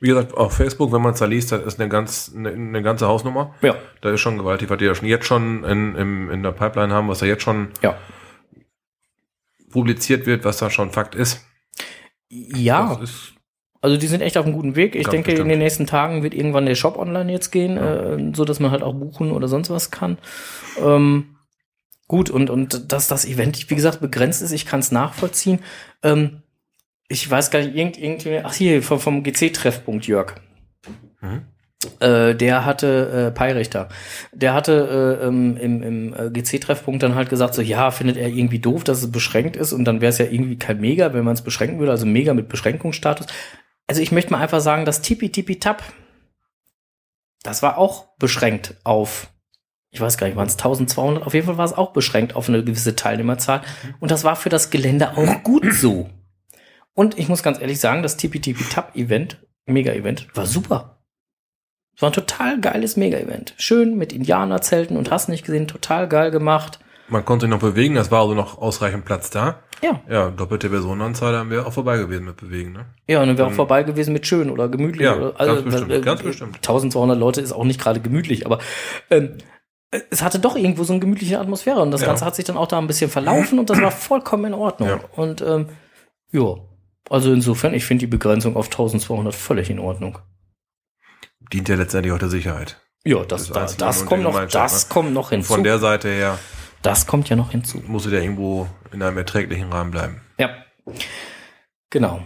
Wie gesagt, auf Facebook, wenn man es da liest, das ist eine ganz, eine, eine ganze Hausnummer. Ja, Da ist schon gewaltig, was die ja schon jetzt schon in, in, in der Pipeline haben, was da jetzt schon ja. publiziert wird, was da schon Fakt ist. Ja, ist Also die sind echt auf einem guten Weg. Ich denke, in bestimmt. den nächsten Tagen wird irgendwann der Shop online jetzt gehen, äh, so dass man halt auch buchen oder sonst was kann. Ähm, gut, und, und dass das Event, wie gesagt, begrenzt ist, ich kann es nachvollziehen. Ähm, ich weiß gar nicht, irgend, irgendwie, ach hier, vom, vom GC-Treffpunkt Jörg. Mhm. Äh, der hatte, äh, Peirichter, der hatte äh, im, im äh, GC-Treffpunkt dann halt gesagt, so ja, findet er irgendwie doof, dass es beschränkt ist und dann wäre es ja irgendwie kein Mega, wenn man es beschränken würde, also Mega mit Beschränkungsstatus. Also ich möchte mal einfach sagen, das Tipi Tipi Tap, das war auch beschränkt auf, ich weiß gar nicht, waren es 1200, auf jeden Fall war es auch beschränkt auf eine gewisse Teilnehmerzahl und das war für das Gelände auch gut so. Und ich muss ganz ehrlich sagen, das Tipi Tap Event, Mega-Event, war super. Es war ein total geiles Mega-Event. Schön mit Indianerzelten und hast nicht gesehen, total geil gemacht. Man konnte sich noch bewegen, das war also noch ausreichend Platz da. Ja. Ja, doppelte Personenanzahl, dann wäre auch vorbei gewesen mit Bewegen, ne? Ja, und dann wäre auch vorbei gewesen mit schön oder gemütlich. Ja, oder, ganz bestimmt, äh, ganz bestimmt. 1200 Leute ist auch nicht gerade gemütlich, aber ähm, es hatte doch irgendwo so eine gemütliche Atmosphäre und das Ja. Ganze hat sich dann auch da ein bisschen verlaufen und das war vollkommen in Ordnung. Ja. Und ähm, ja, also insofern, ich finde die Begrenzung auf 1200 völlig in Ordnung. Dient ja letztendlich auch der Sicherheit. Ja, das, das, das kommt noch, das ne? kommt noch hinzu. Von der Seite her das kommt ja noch hinzu. muss ja irgendwo in einem erträglichen Rahmen bleiben. Ja. Genau.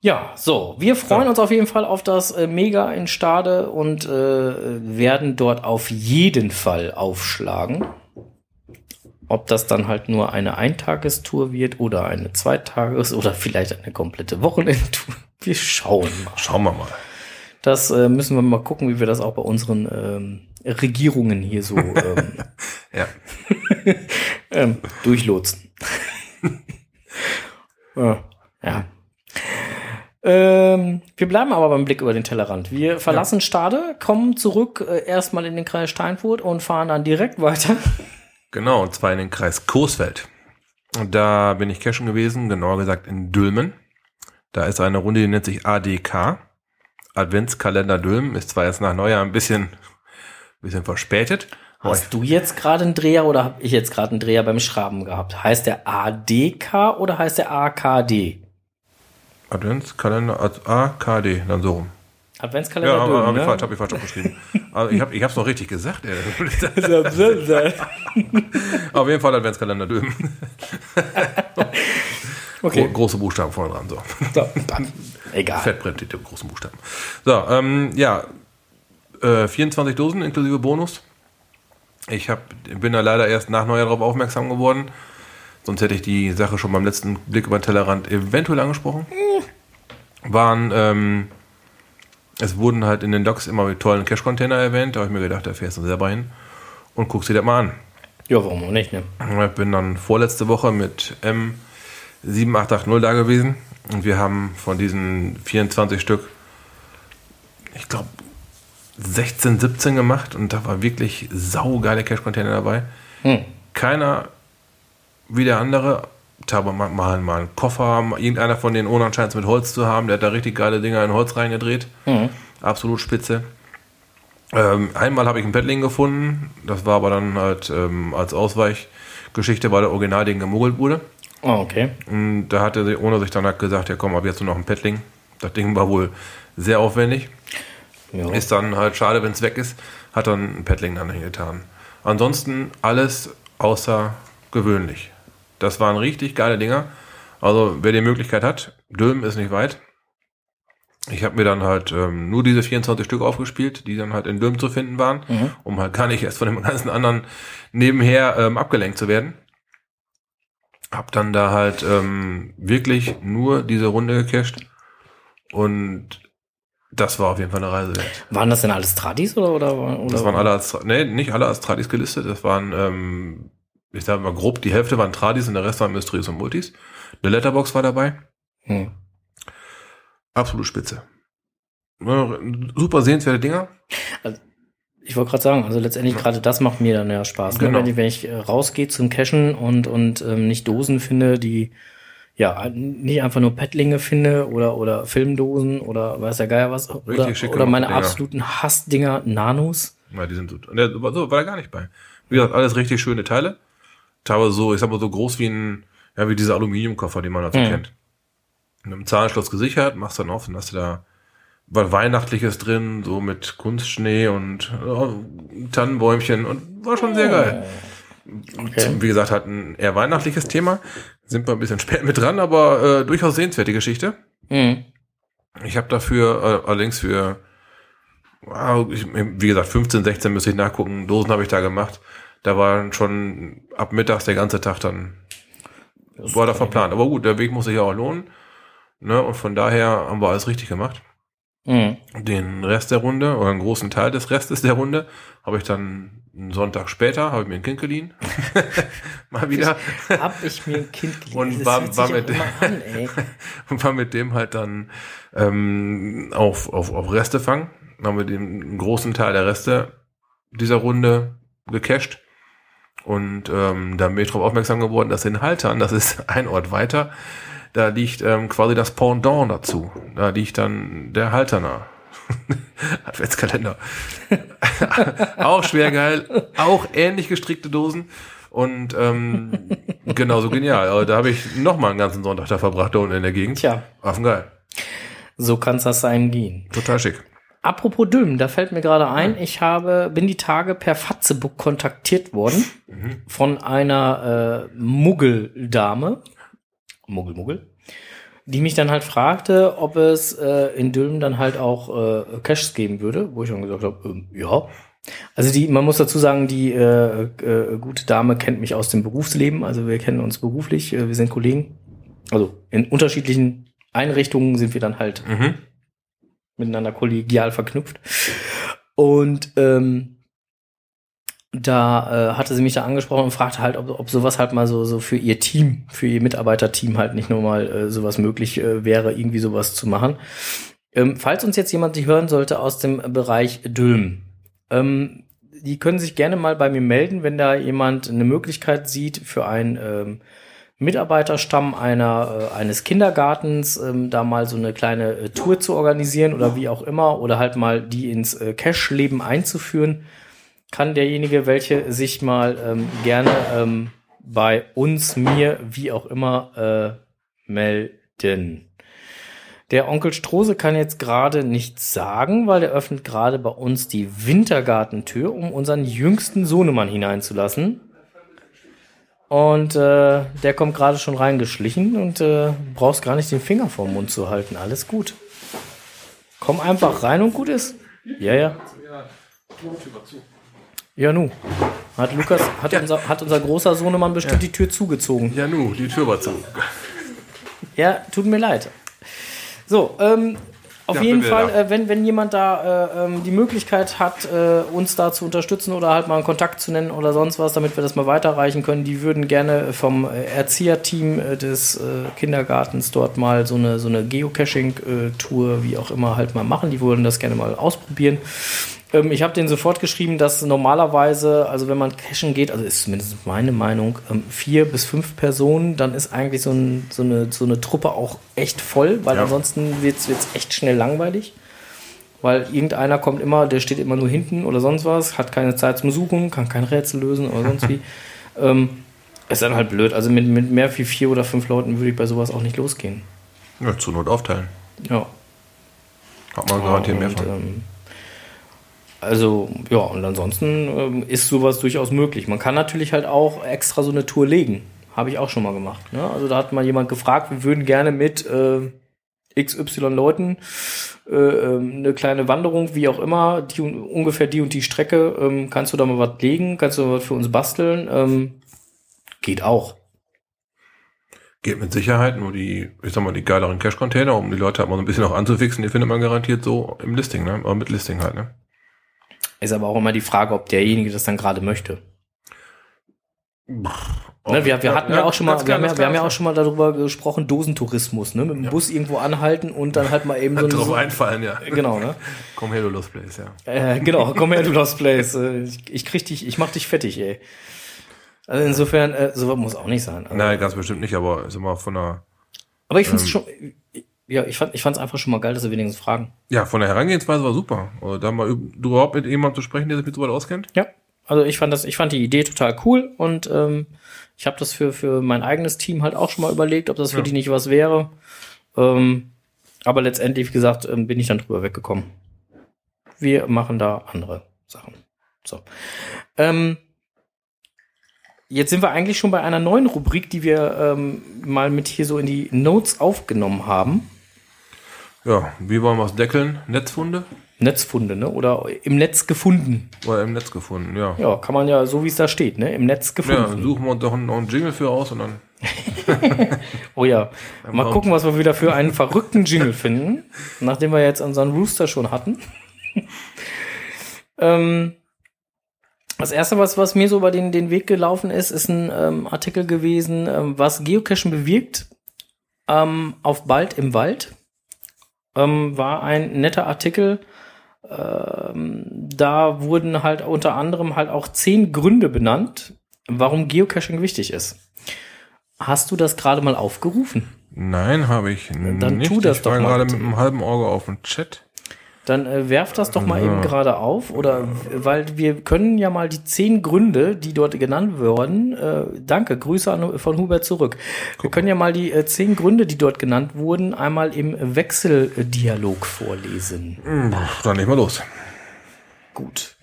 Ja, so, wir freuen So. uns auf jeden Fall auf das äh, Mega in Stade und äh, werden dort auf jeden Fall aufschlagen. Ob das dann halt nur eine Eintagestour wird oder eine Zweitages- oder vielleicht eine komplette Wochenendtour. [LAUGHS] Wir schauen mal. Schauen wir mal. Das äh, müssen wir mal gucken, wie wir das auch bei unseren ähm, Regierungen hier so [LAUGHS] ähm, Ja. [LAUGHS] ähm, durchlotsen. ja. ja. Ähm, wir bleiben aber beim Blick über den Tellerrand. Wir verlassen Stade, kommen zurück äh, erstmal in den Kreis Steinfurt und fahren dann direkt weiter. Genau, und zwar in den Kreis Coesfeld. Und da bin ich cashen gewesen, genauer gesagt in Dülmen. Da ist eine Runde, die nennt sich ADK. Adventskalender Dülmen. Ist zwar jetzt nach Neujahr ein bisschen, bisschen verspätet. Hast du jetzt gerade einen Dreher oder habe ich jetzt gerade einen Dreher beim Schraben gehabt? Heißt der ADK oder heißt der AKD? Adventskalender als AKD, dann so rum. Adventskalender Ja, aber habe ich, ne? falsch- hab ich falsch aufgeschrieben. [LAUGHS] also ich habe ich hab's noch richtig gesagt. [LAUGHS] Auf jeden Fall Adventskalender Dülmen. [LAUGHS] okay. Gro große Buchstaben vorne dran. So. So. Egal. Fettbrett mit dem großen Buchstaben. So, ähm, ja. Äh, 24 Dosen inklusive Bonus. Ich hab, bin da leider erst nach Neujahr darauf aufmerksam geworden. Sonst hätte ich die Sache schon beim letzten Blick über den Tellerrand eventuell angesprochen. Waren, ähm, es wurden halt in den Docs immer die tollen Cash-Container erwähnt. Da habe ich mir gedacht, da fährst du selber hin und guckst dir das mal an. Ja, warum auch nicht, ne? Ich bin dann vorletzte Woche mit M7880 da gewesen und wir haben von diesen 24 Stück, ich glaube, 16, 17 gemacht und da war wirklich saugeile Cash-Container dabei. Keiner wie der andere. Mal, mal, mal ein Koffer, mal irgendeiner von den Ownern scheint es mit Holz zu haben, der hat da richtig geile Dinger in Holz reingedreht. Absolut spitze. Ähm, einmal habe ich ein Paddling gefunden, das war aber dann halt ähm, als Ausweichgeschichte, weil der Originalding gemuggelt wurde. Oh, okay. Und da hatte sie, ohne sich dann halt gesagt, ja komm, ab jetzt nur noch ein Paddling. Das Ding war wohl sehr aufwendig. Ja. Ist dann halt schade, wenn es weg ist. Hat dann ein Paddling dann getan. Ansonsten alles außergewöhnlich. Das waren richtig geile Dinger. Also wer die Möglichkeit hat, Dülmen ist nicht weit. Ich habe mir dann halt ähm, nur diese 24 Stück aufgespielt, die dann halt in Dülmen zu finden waren, um halt gar nicht erst von dem [LAUGHS] ganzen anderen nebenher ähm, abgelenkt zu werden. Hab dann da halt ähm, wirklich nur diese Runde gecached und das war auf jeden Fall eine Reise wert. Waren das denn alles Tradis oder? oder, oder Das waren alle als, nee, nicht alle als Tradis gelistet. Das waren, ähm, ich sage mal grob, die Hälfte waren Tradis und der Rest waren Mysteries und Multis. Eine Letterbox war dabei. Hm. Absolut spitze. Super sehenswerte Dinger. Ich wollte gerade sagen, also letztendlich gerade das macht mir dann ja Spaß. Genau. Ne? Wenn ich, wenn ich äh, rausgehe zum Cashen und, und ähm, nicht Dosen finde, die ja nicht einfach nur Paddlinge finde oder, oder Filmdosen oder weiß der Geier was. Oder, oder meine Dinger. absoluten Hassdinger, Nanos. Ja, die sind so. Und der, so war er gar nicht bei. Wie gesagt, alles richtig schöne Teile. Teilweise so, ich sag mal, so groß wie ein, ja, wie diese Aluminiumkoffer, die man also Mhm. kennt. Mit einem Zahlenschloss gesichert, machst dann auf und hast du da was Weihnachtliches drin, so mit Kunstschnee und äh, Tannenbäumchen und war schon sehr geil. Okay. Wie gesagt, hat ein eher weihnachtliches Thema. Sind wir ein bisschen [LAUGHS] spät mit dran, aber äh, durchaus sehenswerte Geschichte. Mhm. Ich habe dafür äh, allerdings für, wow, ich, wie gesagt, 15, 16 müsste ich nachgucken. Dosen habe ich da gemacht. Da war schon ab mittags der ganze Tag dann war da verplant. Aber gut, der Weg muss sich ja auch lohnen. Ne? Und von daher haben wir alles richtig gemacht. Mhm. Den Rest der Runde oder einen großen Teil des Restes der Runde habe ich dann einen Sonntag später, habe ich mir ein Kind geliehen. [LAUGHS] Mal wieder. Hab ich mir ein Kind geliehen. Und Das war- war mit- immer an, [LAUGHS] und war mit dem halt dann ähm, auf, auf, auf Restefang. Dann haben wir den großen Teil der Reste dieser Runde gecached. Und ähm, da bin ich darauf aufmerksam geworden, dass in Haltern, das ist [LAUGHS] ein Ort weiter, da liegt ähm, quasi das Pendant dazu. Da liegt dann der Halterner. [LAUGHS] Adventskalender. [LAUGHS] auch schwer geil, auch ähnlich gestrickte Dosen. Und ähm, genauso genial. Aber da habe ich noch mal einen ganzen Sonntag da verbracht, da unten in der Gegend. Tja, Affengeil. so kann's das einem gehen. Total schick. Apropos Dülmen, da fällt mir gerade ein, ich habe, bin die Tage per Fatzebook kontaktiert worden von einer äh, Muggeldame, Muggel, Muggel, die mich dann halt fragte, ob es äh, in Dülmen dann halt auch äh, Caches geben würde, wo ich dann gesagt habe, ähm, ja. Also die, man muss dazu sagen, die äh, äh, gute Dame kennt mich aus dem Berufsleben, also wir kennen uns beruflich, äh, wir sind Kollegen. Also in unterschiedlichen Einrichtungen sind wir dann halt Mhm. Miteinander kollegial verknüpft. Und ähm, da äh, hatte sie mich da angesprochen und fragte halt, ob, ob sowas halt mal so, so für ihr Team, für ihr Mitarbeiterteam halt nicht nur mal äh, sowas möglich äh, wäre, irgendwie sowas zu machen. Ähm, falls uns jetzt jemand sich hören sollte aus dem Bereich Dülm, ähm, die können sich gerne mal bei mir melden, wenn da jemand eine Möglichkeit sieht für ein ähm, Mitarbeiterstamm einer, äh, eines Kindergartens ähm, da mal so eine kleine äh, Tour zu organisieren oder wie auch immer oder halt mal die ins äh, Cash-Leben einzuführen, kann derjenige, welche sich mal ähm, gerne ähm, bei uns, mir, wie auch immer äh, melden. Der Onkel Strose kann jetzt gerade nichts sagen, weil er öffnet gerade bei uns die Wintergartentür, um unseren jüngsten Sohnemann hineinzulassen. Und äh, der kommt gerade schon reingeschlichen und äh, brauchst gar nicht den Finger vorm Mund zu halten. Alles gut. Komm einfach rein und gut ist. Ja, ja. Ja, nu. Hat Lukas, hat, unser, hat unser großer Sohnemann bestimmt die Tür zugezogen. Ja, nu, die Tür war zu. Ja, tut mir leid. So, ähm, auf jeden Fall, äh, wenn, wenn jemand da äh, ähm, die Möglichkeit hat, äh, uns da zu unterstützen oder halt mal einen Kontakt zu nennen oder sonst was, damit wir das mal weiterreichen können, die würden gerne vom äh, Erzieherteam äh, des äh, Kindergartens dort mal so eine, so eine Geocaching-Tour, wie auch immer, halt mal machen. Die würden das gerne mal ausprobieren. Ähm, ich habe denen sofort geschrieben, dass normalerweise, also wenn man cashen geht, also ist zumindest meine Meinung, ähm, vier bis fünf Personen, dann ist eigentlich so, ein, so, eine, so eine Truppe auch echt voll, weil Ja. ansonsten wird es echt schnell langweilig. Weil irgendeiner kommt immer, der steht immer nur hinten oder sonst was, hat keine Zeit zum Suchen, kann kein Rätsel lösen oder sonst wie. [LAUGHS] Ähm, ist dann halt blöd. Also mit, mit mehr wie vier oder fünf Leuten würde ich bei sowas auch nicht losgehen. Ja, zur Not aufteilen. Ja. Hat man garantiert mehr von. ähm, also, ja, und ansonsten ähm, ist sowas durchaus möglich. Man kann natürlich halt auch extra so eine Tour legen. Habe ich auch schon mal gemacht. Ne? Also da hat mal jemand gefragt, wir würden gerne mit äh, XY Leuten äh, ähm, eine kleine Wanderung, wie auch immer, die, un- ungefähr die und die Strecke, ähm, kannst du da mal was legen, kannst du was für uns basteln? Ähm, geht auch. Geht mit Sicherheit, nur die, ich sag mal, die geileren Cash-Container, um die Leute halt mal so ein bisschen noch anzufixen, die findet man garantiert so im Listing, ne? Aber mit Listing halt, ne? Ist aber auch immer die Frage, ob derjenige das dann gerade möchte. Ne, wir, wir hatten ja, auch schon mal, wir, haben ja, wir haben ja auch schon mal darüber gesprochen, Dosentourismus, ne? Mit dem Bus irgendwo anhalten und dann halt mal eben so, [LAUGHS] drauf so einfallen, ja. Genau, ne? [LAUGHS] Komm her, du Lost Place, ja. Äh, genau, komm her, du Lost Place. Äh, Ich, ich krieg dich, ich mach dich fettig, ey. Also insofern, äh, sowas muss auch nicht sein. Also, Nein, ganz bestimmt nicht, aber ist immer von der, aber ich find's schon, ja, ich fand, ich fand's einfach schon mal geil, dass wir wenigstens fragen. ja, von der Herangehensweise war super. Oder da mal üb- überhaupt mit jemandem zu sprechen, der sich mit so weit auskennt. Ja, also ich fand das, ich fand die Idee total cool und ähm, ich habe das für für mein eigenes Team halt auch schon mal überlegt, ob das für Ja. die nicht was wäre. Ähm, aber letztendlich, wie gesagt, ähm, bin ich dann drüber weggekommen. Wir machen da andere Sachen. So. Ähm, jetzt sind wir eigentlich schon bei einer neuen Rubrik, die wir ähm, mal mit hier so in die Notes aufgenommen haben. Ja, wie wollen wir es deckeln? Netzfunde? Netzfunde, ne? Oder im Netz gefunden. Oder im Netz gefunden, ja. Ja, kann man ja, so wie es da steht, ne? Im Netz Ja, gefunden. suchen wir uns doch einen, einen Jingle für aus und dann. [LAUGHS] Oh ja. Mal gucken, was wir wieder für einen verrückten Jingle finden, nachdem wir jetzt unseren Rooster schon hatten. [LAUGHS] ähm, das erste, was, was mir so über den, den Weg gelaufen ist, ist ein ähm, Artikel gewesen, ähm, was Geocachen bewirkt ähm, auf bald im Wald. Ähm, war ein netter Artikel. Ähm, da wurden halt unter anderem halt auch zehn Gründe benannt, warum Geocaching wichtig ist. Hast du das gerade mal aufgerufen? Nein, habe ich Dann nicht. tu das ich doch war mal gerade mit einem halben Auge auf den Chat. Dann äh, werf das doch mal Ja. eben gerade auf, oder weil wir können ja mal die zehn Gründe, die dort genannt wurden, äh, danke, Grüße an, von Hubert zurück. Wir können ja mal die äh, zehn Gründe, die dort genannt wurden, einmal im Wechseldialog vorlesen. Hm, Dann nicht mal los. Gut.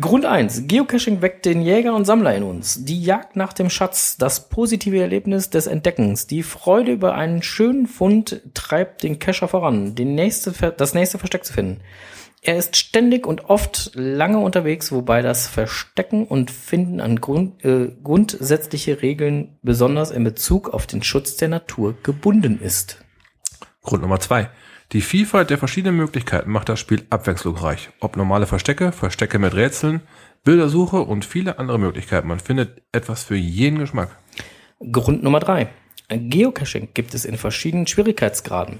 Grund 1. Geocaching weckt den Jäger und Sammler in uns. Die Jagd nach dem Schatz, das positive Erlebnis des Entdeckens, die Freude über einen schönen Fund treibt den Cacher voran, den nächste, das nächste Versteck zu finden. Er ist ständig und oft lange unterwegs, wobei das Verstecken und Finden an Grund, äh, grundsätzliche Regeln besonders in Bezug auf den Schutz der Natur gebunden ist. Grund Nummer zwei. Die Vielfalt der verschiedenen Möglichkeiten macht das Spiel abwechslungsreich. Ob normale Verstecke, Verstecke mit Rätseln, Bildersuche und viele andere Möglichkeiten. Man findet etwas für jeden Geschmack. Grund Nummer drei. Geocaching gibt es in verschiedenen Schwierigkeitsgraden.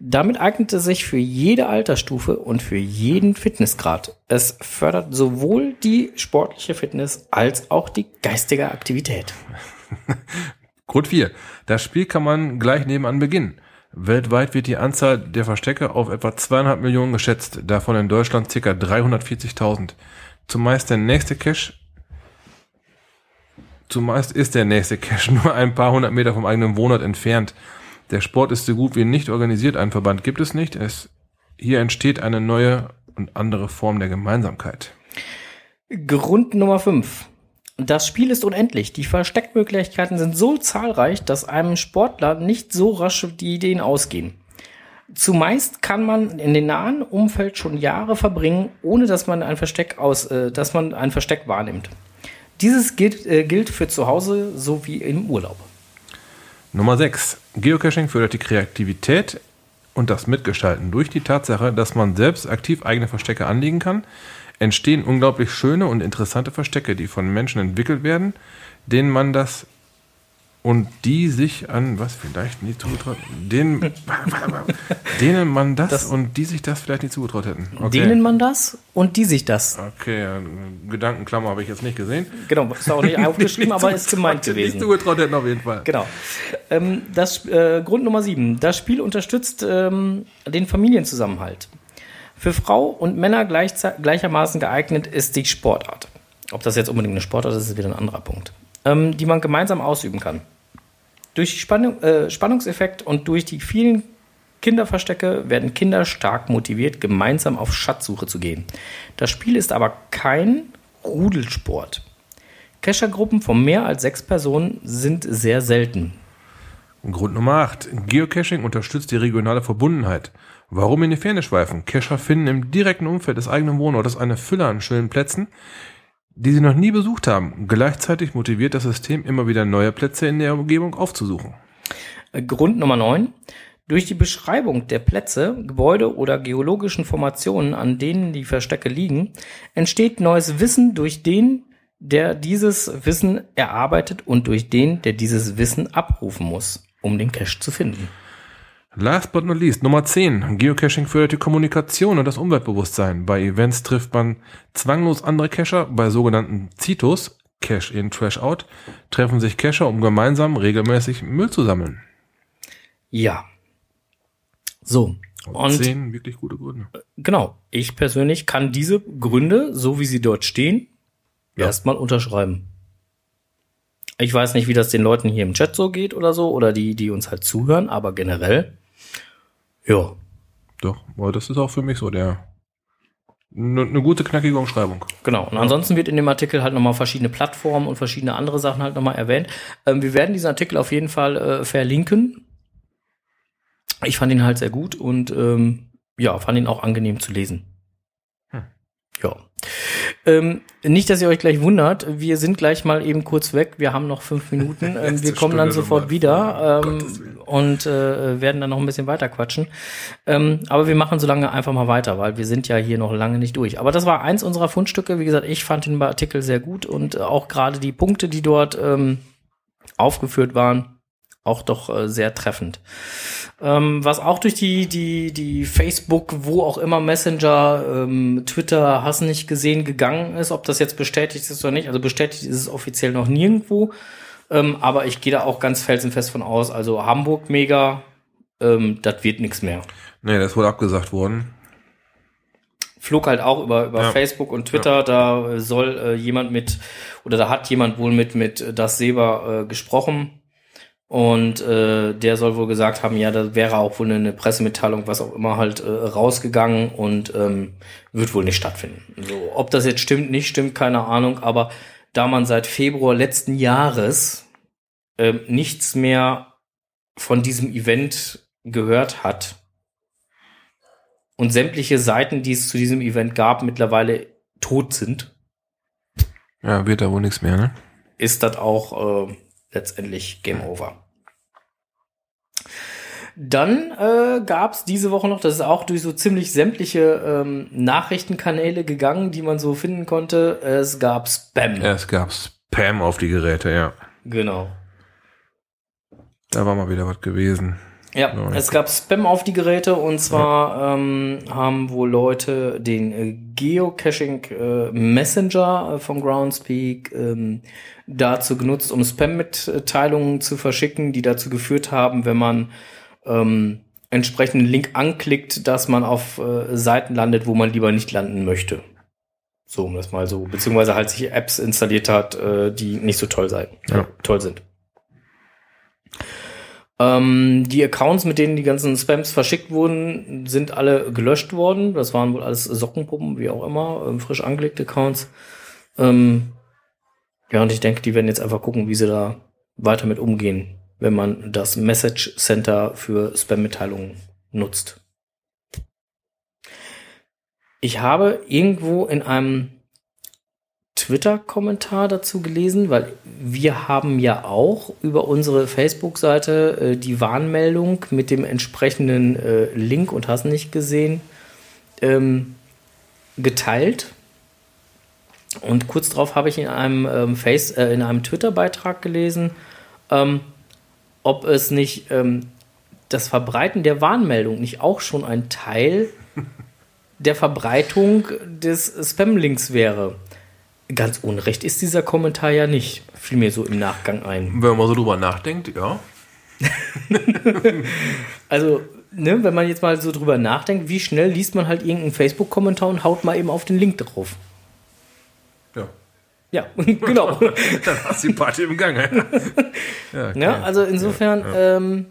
Damit eignet es sich für jede Altersstufe und für jeden Fitnessgrad. Es fördert sowohl die sportliche Fitness als auch die geistige Aktivität. [LAUGHS] Grund 4. Das Spiel kann man gleich nebenan beginnen. Weltweit wird die Anzahl der Verstecke auf etwa zweieinhalb Millionen geschätzt, davon in Deutschland ca. 340.000. Zumeist der nächste Cache Zumeist ist der nächste Cache [LAUGHS] nur ein paar hundert Meter vom eigenen Wohnort entfernt. Der Sport ist so gut wie nicht organisiert. Einen Verband gibt es nicht. Es, hier entsteht eine neue und andere Form der Gemeinsamkeit. Grund Nummer 5. Das Spiel ist unendlich. Die Versteckmöglichkeiten sind so zahlreich, dass einem Sportler nicht so rasch die Ideen ausgehen. Zumeist kann man in den nahen Umfeld schon Jahre verbringen, ohne dass man ein Versteck aus, äh, dass man ein Versteck wahrnimmt. Dieses gilt, äh, gilt für zu Hause sowie im Urlaub. Nummer 6. Geocaching fördert die Kreativität und das Mitgestalten. Durch die Tatsache, dass man selbst aktiv eigene Verstecke anlegen kann, entstehen unglaublich schöne und interessante Verstecke, die von Menschen entwickelt werden, denen man das und die sich an, was vielleicht nie zugetraut, denen, [LAUGHS] denen man das, Das- und die sich das vielleicht nicht zugetraut hätten. Okay. Denen man das und die sich das. Okay, Gedankenklammer habe ich jetzt nicht gesehen. Genau, ist auch nicht [LAUGHS] aufgeschrieben, aber ist gemeint Nicht gewesen. zugetraut hätten auf jeden Fall. Genau. Ähm, das äh, Grund Nummer sieben. Das Spiel unterstützt ähm, den Familienzusammenhalt. Für Frau und Männer gleichermaßen geeignet ist die Sportart. Ob das jetzt unbedingt eine Sportart ist, ist wieder ein anderer Punkt. Ähm, die man gemeinsam ausüben kann. Durch die Spannung, äh, Spannungseffekt und durch die vielen Kinderverstecke werden Kinder stark motiviert, gemeinsam auf Schatzsuche zu gehen. Das Spiel ist aber kein Rudelsport. Keschergruppen von mehr als sechs Personen sind sehr selten. Grund Nummer 8. Geocaching unterstützt die regionale Verbundenheit. Warum in die Ferne schweifen? Cacher finden im direkten Umfeld des eigenen Wohnortes eine Fülle an schönen Plätzen, die sie noch nie besucht haben. Gleichzeitig motiviert das System immer wieder neue Plätze in der Umgebung aufzusuchen. Grund Nummer 9. Durch die Beschreibung der Plätze, Gebäude oder geologischen Formationen, an denen die Verstecke liegen, entsteht neues Wissen durch den, der dieses Wissen erarbeitet und durch den, der dieses Wissen abrufen muss, um den Cache zu finden. Last but not least, Nummer 10. Geocaching fördert die Kommunikation und das Umweltbewusstsein. Bei Events trifft man zwanglos andere Cacher. Bei sogenannten Zitos, Cache in, Trash out, treffen sich Cacher, um gemeinsam regelmäßig Müll zu sammeln. Ja. So. Und 10 wirklich gute Gründe. genau, ich persönlich kann diese Gründe, so wie sie dort stehen, Ja. erstmal unterschreiben. Ich weiß nicht, wie das den Leuten hier im Chat so geht oder so, oder die, die uns halt zuhören, aber generell, ja, Doch, aber das ist auch für mich so der eine ne gute knackige Umschreibung. genau. Und ansonsten wird in dem Artikel halt nochmal verschiedene Plattformen und verschiedene andere Sachen halt nochmal erwähnt. Ähm, wir werden diesen Artikel auf jeden Fall äh, verlinken. Ich fand ihn halt sehr gut und ähm, ja, fand ihn auch angenehm zu lesen. Hm. Ja. Ähm, nicht, dass ihr euch gleich wundert, wir sind gleich mal eben kurz weg. Wir haben noch fünf Minuten. [LAUGHS] Ähm, wir kommen dann Stunde sofort nochmal. wieder ähm, und äh, werden dann noch ein bisschen weiter quatschen. Ähm, aber wir machen so lange einfach mal weiter, weil wir sind ja hier noch lange nicht durch. Aber das war eins unserer Fundstücke. Wie gesagt, ich fand den Artikel sehr gut und auch gerade die Punkte, die dort ähm, aufgeführt waren, auch doch äh, sehr treffend. Ähm, was auch durch die, die, die Facebook, wo auch immer Messenger, ähm, Twitter, hast nicht gesehen, gegangen ist, ob das jetzt bestätigt ist oder nicht. Also bestätigt ist es offiziell noch nirgendwo. Ähm, aber ich gehe da auch ganz felsenfest von aus. Also Hamburg mega, ähm, das wird nichts mehr. Nee, das wohl abgesagt worden. Flog halt auch über, über Ja. Facebook und Twitter, da soll äh, jemand mit, oder da hat jemand wohl mit, mit äh, das Seber äh, gesprochen. Und äh, der soll wohl gesagt haben, ja, da wäre auch wohl eine Pressemitteilung, was auch immer, halt äh, rausgegangen und ähm, wird wohl nicht stattfinden. So, ob das jetzt stimmt, nicht stimmt, keine Ahnung, aber da man seit Februar letzten Jahres ähm, nichts mehr von diesem Event gehört hat und sämtliche Seiten, die es zu diesem Event gab, mittlerweile tot sind, Ja, wird da wohl nichts mehr, ne? ist das auch äh, letztendlich Game Over. Dann äh, gab es diese Woche noch, das ist auch durch so ziemlich sämtliche ähm, Nachrichtenkanäle gegangen, die man so finden konnte. Es gab Spam. Es gab Spam auf die Geräte, ja. Genau. Da war mal wieder was gewesen. Ja, es gab Spam auf die Geräte und zwar ähm, haben wohl Leute den äh, Geocaching äh, Messenger äh, vom Groundspeak ähm, dazu genutzt, um Spam-Mitteilungen zu verschicken, die dazu geführt haben, wenn man ähm, entsprechenden Link anklickt, dass man auf äh, Seiten landet, wo man lieber nicht landen möchte. So, um das mal so, beziehungsweise halt sich Apps installiert hat, äh, die nicht so toll sein, Ja. toll sind. Ähm, die Accounts, mit denen die ganzen Spams verschickt wurden, sind alle gelöscht worden. Das waren wohl alles Sockenpuppen, wie auch immer, ähm, frisch angelegte Accounts. Ähm, ja, und ich denke, die werden jetzt einfach gucken, wie sie da weiter mit umgehen, wenn man das Message Center für Spam-Mitteilungen nutzt. Ich habe irgendwo in einem Twitter-Kommentar dazu gelesen, weil wir haben ja auch über unsere Facebook-Seite äh, die Warnmeldung mit dem entsprechenden äh, Link und hast nicht gesehen ähm, geteilt. Und kurz darauf habe ich in einem ähm, Face, äh, in einem Twitter-Beitrag gelesen, ähm, ob es nicht ähm, das Verbreiten der Warnmeldung nicht auch schon ein Teil [LAUGHS] der Verbreitung des Spam-Links wäre. Ganz unrecht ist dieser Kommentar ja nicht. Fiel mir so im Nachgang ein. Wenn man so drüber nachdenkt, ja. [LAUGHS] Also, ne, wenn man jetzt mal so drüber nachdenkt, wie schnell liest man halt irgendeinen Facebook-Kommentar und haut mal eben auf den Link drauf. Ja. Ja, [LAUGHS] genau. [LAUGHS] Dann hast du die Party im Gange. ja, okay. Ja, also insofern, Ähm,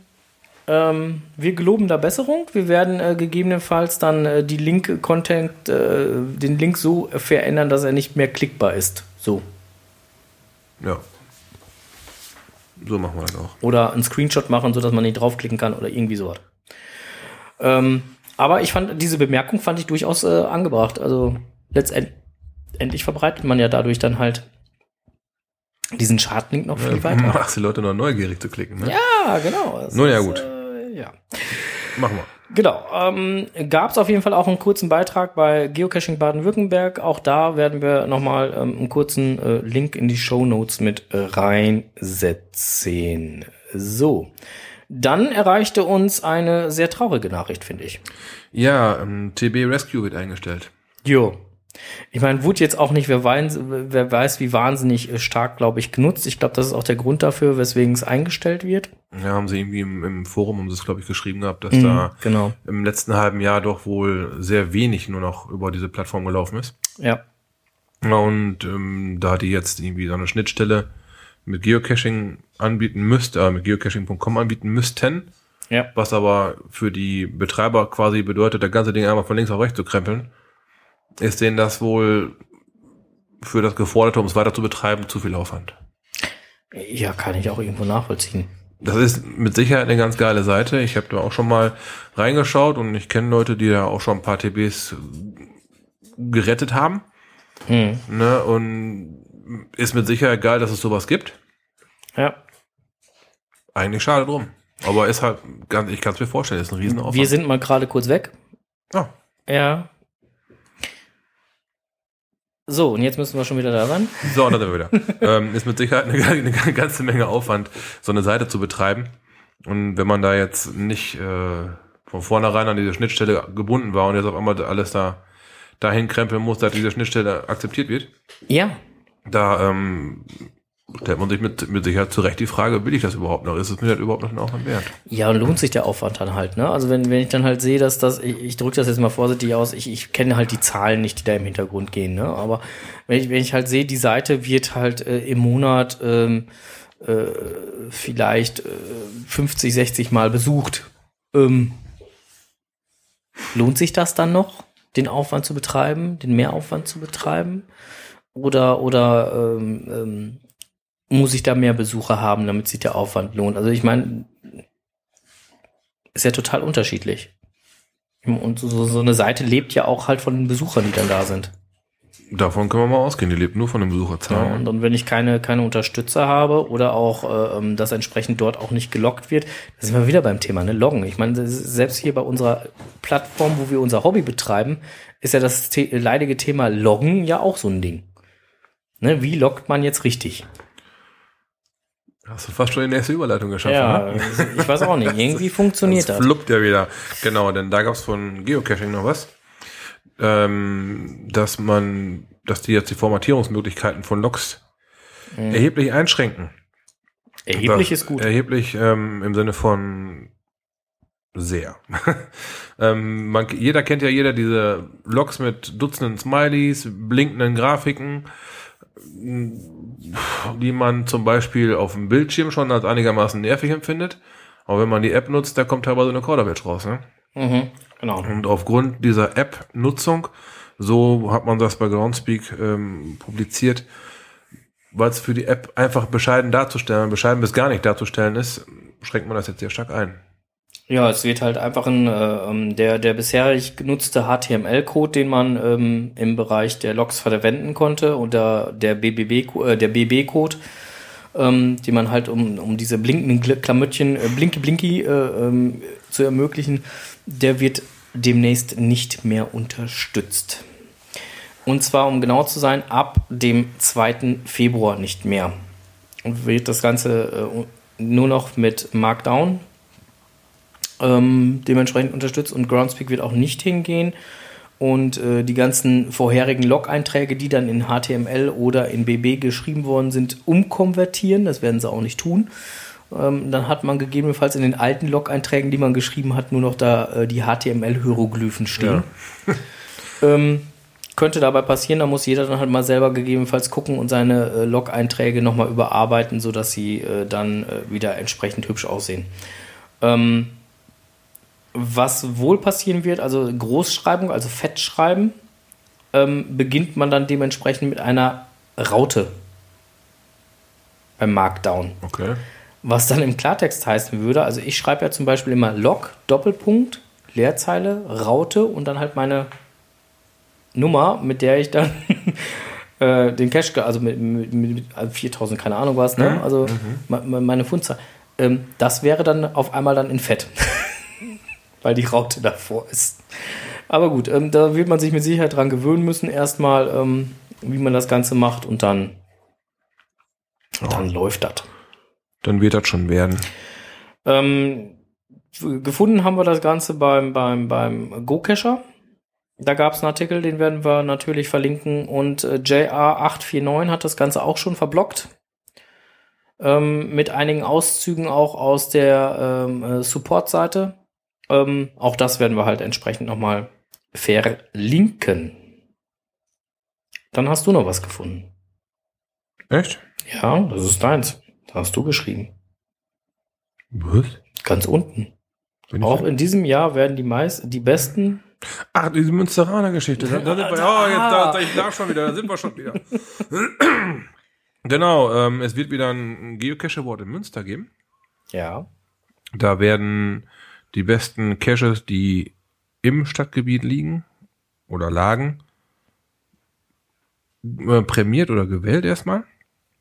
ähm, wir geloben da Besserung. Wir werden äh, gegebenenfalls dann äh, die Link-Content, äh, den Link so verändern, dass er nicht mehr klickbar ist. So. ja. So machen wir das auch. Oder einen Screenshot machen, sodass man nicht draufklicken kann oder irgendwie sowas. Ähm, aber ich fand, diese Bemerkung fand ich durchaus äh, angebracht. Also letztendlich verbreitet man ja dadurch dann halt diesen Schadlink noch viel weiter. Machst die Leute noch neugierig zu klicken, ne? Ja, genau. Das Nun ja, ist, gut. Ja. Machen wir. Genau. Ähm, Gab es auf jeden Fall auch einen kurzen Beitrag bei Geocaching Baden-Württemberg. Auch da werden wir nochmal ähm, einen kurzen äh, Link in die Show Notes mit äh, reinsetzen. So. Dann erreichte uns eine sehr traurige Nachricht, finde ich. Ja, ähm, TB Rescue wird eingestellt. Jo. Ich meine, wurde jetzt auch nicht, wer weiß, wer weiß wie wahnsinnig äh, stark, glaube ich, genutzt. Ich glaube, das ist auch der Grund dafür, weswegen es eingestellt wird. Ja, haben sie irgendwie im, im Forum, haben sie es, glaube ich, geschrieben gehabt, dass Mhm, da genau. im letzten halben Jahr doch wohl sehr wenig nur noch über diese Plattform gelaufen ist. Ja. Und ähm, da die jetzt irgendwie so eine Schnittstelle mit Geocaching anbieten müsste, äh, mit geocaching.com anbieten müssten, Ja. was aber für die Betreiber quasi bedeutet, das ganze Ding einmal von links auf rechts zu krempeln, ist denen das wohl für das Geforderte, um es weiter zu betreiben, zu viel Aufwand. Ja, kann ich auch irgendwo nachvollziehen. Das ist mit Sicherheit eine ganz geile Seite. Ich habe da auch schon mal reingeschaut und ich kenne Leute, die da auch schon ein paar TBs gerettet haben. Hm. Ne? Und ist mit Sicherheit geil, dass es sowas gibt. Ja. Eigentlich schade drum. Aber ist halt, ganz, ich kann es mir vorstellen, ist ein Riesenaufwand. Wir sind mal gerade kurz weg. Ja. Ja. So, und jetzt müssen wir schon wieder da ran. So, und dann sind wir wieder. [LAUGHS] ähm, ist mit Sicherheit eine, eine ganze Menge Aufwand, so eine Seite zu betreiben. Und wenn man da jetzt nicht äh, von vornherein an diese Schnittstelle gebunden war und jetzt auf einmal alles da dahin krempeln muss, dass diese Schnittstelle akzeptiert wird, Ja. da ähm, stellt man sich mit, mit Sicherheit zurecht die Frage, will ich das überhaupt noch? Ist es mir das überhaupt noch einen Aufwand wert? Ja, und lohnt sich der Aufwand dann halt, ne? Also wenn, wenn ich dann halt sehe, dass das, ich, ich drücke das jetzt mal vorsichtig aus, ich, ich kenne halt die Zahlen nicht, die da im Hintergrund gehen, ne? Aber wenn ich, wenn ich halt sehe, die Seite wird halt äh, im Monat ähm, äh, vielleicht äh, 50, 60 Mal besucht. Ähm, lohnt sich das dann noch, den Aufwand zu betreiben, den Mehraufwand zu betreiben? Oder, oder ähm, ähm, muss ich da mehr Besucher haben, damit sich der Aufwand lohnt? Also ich meine, ist ja total unterschiedlich. Und so, so eine Seite lebt ja auch halt von den Besuchern, die dann da sind. Davon können wir mal ausgehen. Die lebt nur von den Ja, Besucherzahlen. und, und wenn ich keine, keine Unterstützer habe oder auch äh, ähm, das entsprechend dort auch nicht gelockt wird, da sind wir wieder beim Thema, ne? Loggen. Ich meine, selbst hier bei unserer Plattform, wo wir unser Hobby betreiben, ist ja das leidige Thema Loggen ja auch so ein Ding. Ne? Wie loggt man jetzt richtig? Hast du fast schon die nächste Überleitung geschaffen, Ja, ne? [LAUGHS] ich weiß auch nicht. Irgendwie [LAUGHS] funktioniert Das fluppt ja wieder. Genau, denn da gab es von Geocaching noch was. Ähm, dass man, dass die jetzt die Formatierungsmöglichkeiten von Logs erheblich einschränken. Erheblich Das- ist gut. Erheblich ähm, im Sinne von sehr. [LAUGHS] ähm, man, jeder kennt ja jeder diese Logs mit Dutzenden Smileys, blinkenden Grafiken, die man zum Beispiel auf dem Bildschirm schon als einigermaßen nervig empfindet. Aber wenn man die App nutzt, da kommt teilweise eine Kauderwelsch raus. Ne? Mhm, genau. Und aufgrund dieser App-Nutzung, so hat man das bei Groundspeak ähm, publiziert, weil es für die App einfach bescheiden darzustellen, bescheiden bis gar nicht darzustellen ist, schränkt man das jetzt sehr stark ein. Ja, es wird halt einfach ein, äh, ähm, der, der bisherig genutzte HTML-Code, den man ähm, im Bereich der Logs verwenden konnte, oder der BBB, äh, der BB-Code, ähm, den man halt um, um diese blinkenden Klamöttchen, äh, Blinky Blinky äh, ähm, zu ermöglichen, der wird demnächst nicht mehr unterstützt. Und zwar, um genau zu sein, ab dem 2. Februar nicht mehr. Und wird das Ganze äh, nur noch mit Markdown ähm, dementsprechend unterstützt und Groundspeak wird auch nicht hingehen. Und äh, die ganzen vorherigen Log-Einträge, die dann in HTML oder in BB geschrieben worden sind, umkonvertieren. Das werden sie auch nicht tun. Ähm, dann hat man gegebenenfalls in den alten Log-Einträgen, die man geschrieben hat, nur noch da äh, die HTML-Hieroglyphen stehen. ähm, könnte dabei passieren, da muss jeder dann halt mal selber gegebenenfalls gucken und seine äh, Log-Einträge nochmal überarbeiten, sodass sie äh, dann äh, wieder entsprechend hübsch aussehen. Ähm, was wohl passieren wird, also Großschreibung, also Fettschreiben, ähm, beginnt man dann dementsprechend mit einer Raute beim Markdown. Okay. Was dann im Klartext heißen würde, also ich schreibe ja zum Beispiel immer Log, Doppelpunkt, Leerzeile, Raute und dann halt meine Nummer, mit der ich dann [LAUGHS] äh, den ge- also mit, mit, mit also 4000, keine Ahnung was, ne? also me- me- meine Fundzahl, ähm, das wäre dann auf einmal dann in Fett, [LAUGHS] weil die Raute davor ist. Aber gut, ähm, da wird man sich mit Sicherheit dran gewöhnen müssen, erstmal, ähm, wie man das Ganze macht und dann, dann läuft das. Dann wird das schon werden. Ähm, gefunden haben wir das Ganze beim, beim, beim GoCacher. Da gab es einen Artikel, den werden wir natürlich verlinken. Und äh, JR849 hat das Ganze auch schon verblockt. Ähm, mit einigen Auszügen auch aus der ähm, äh, Support-Seite. Ähm, auch das werden wir halt entsprechend nochmal verlinken. Dann hast du noch was gefunden. Echt? Ja, das ist deins. Da hast du geschrieben. Was? Ganz unten. Auch in diesem Jahr werden die meisten, die besten. Ach, diese Münsteraner Geschichte. Da, da sind wir, oh, jetzt, da, da, ich lag schon wieder, da sind wir schon wieder. [LAUGHS] genau, ähm, es wird wieder ein Geocache-Award in Münster geben. Ja. Da werden die besten Caches, die im Stadtgebiet liegen oder lagen, äh, prämiert oder gewählt erstmal.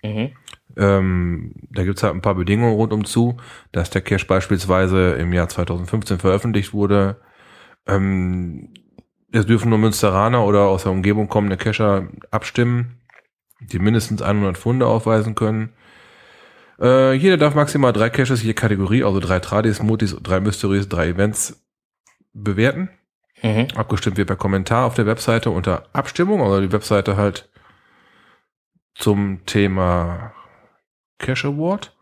Mhm. Ähm, da gibt's halt ein paar Bedingungen rundum zu, dass der Cache beispielsweise im Jahr 2015 veröffentlicht wurde. Ähm, es dürfen nur Münsteraner oder aus der Umgebung kommende Cacher abstimmen, die mindestens 100 Funde aufweisen können. Äh, jeder darf maximal drei Caches je Kategorie, also drei Tradis, Mutis, drei Mysteries, drei Events bewerten. Mhm. Abgestimmt wird per Kommentar auf der Webseite unter Abstimmung, also die Webseite halt zum Thema Cash Award.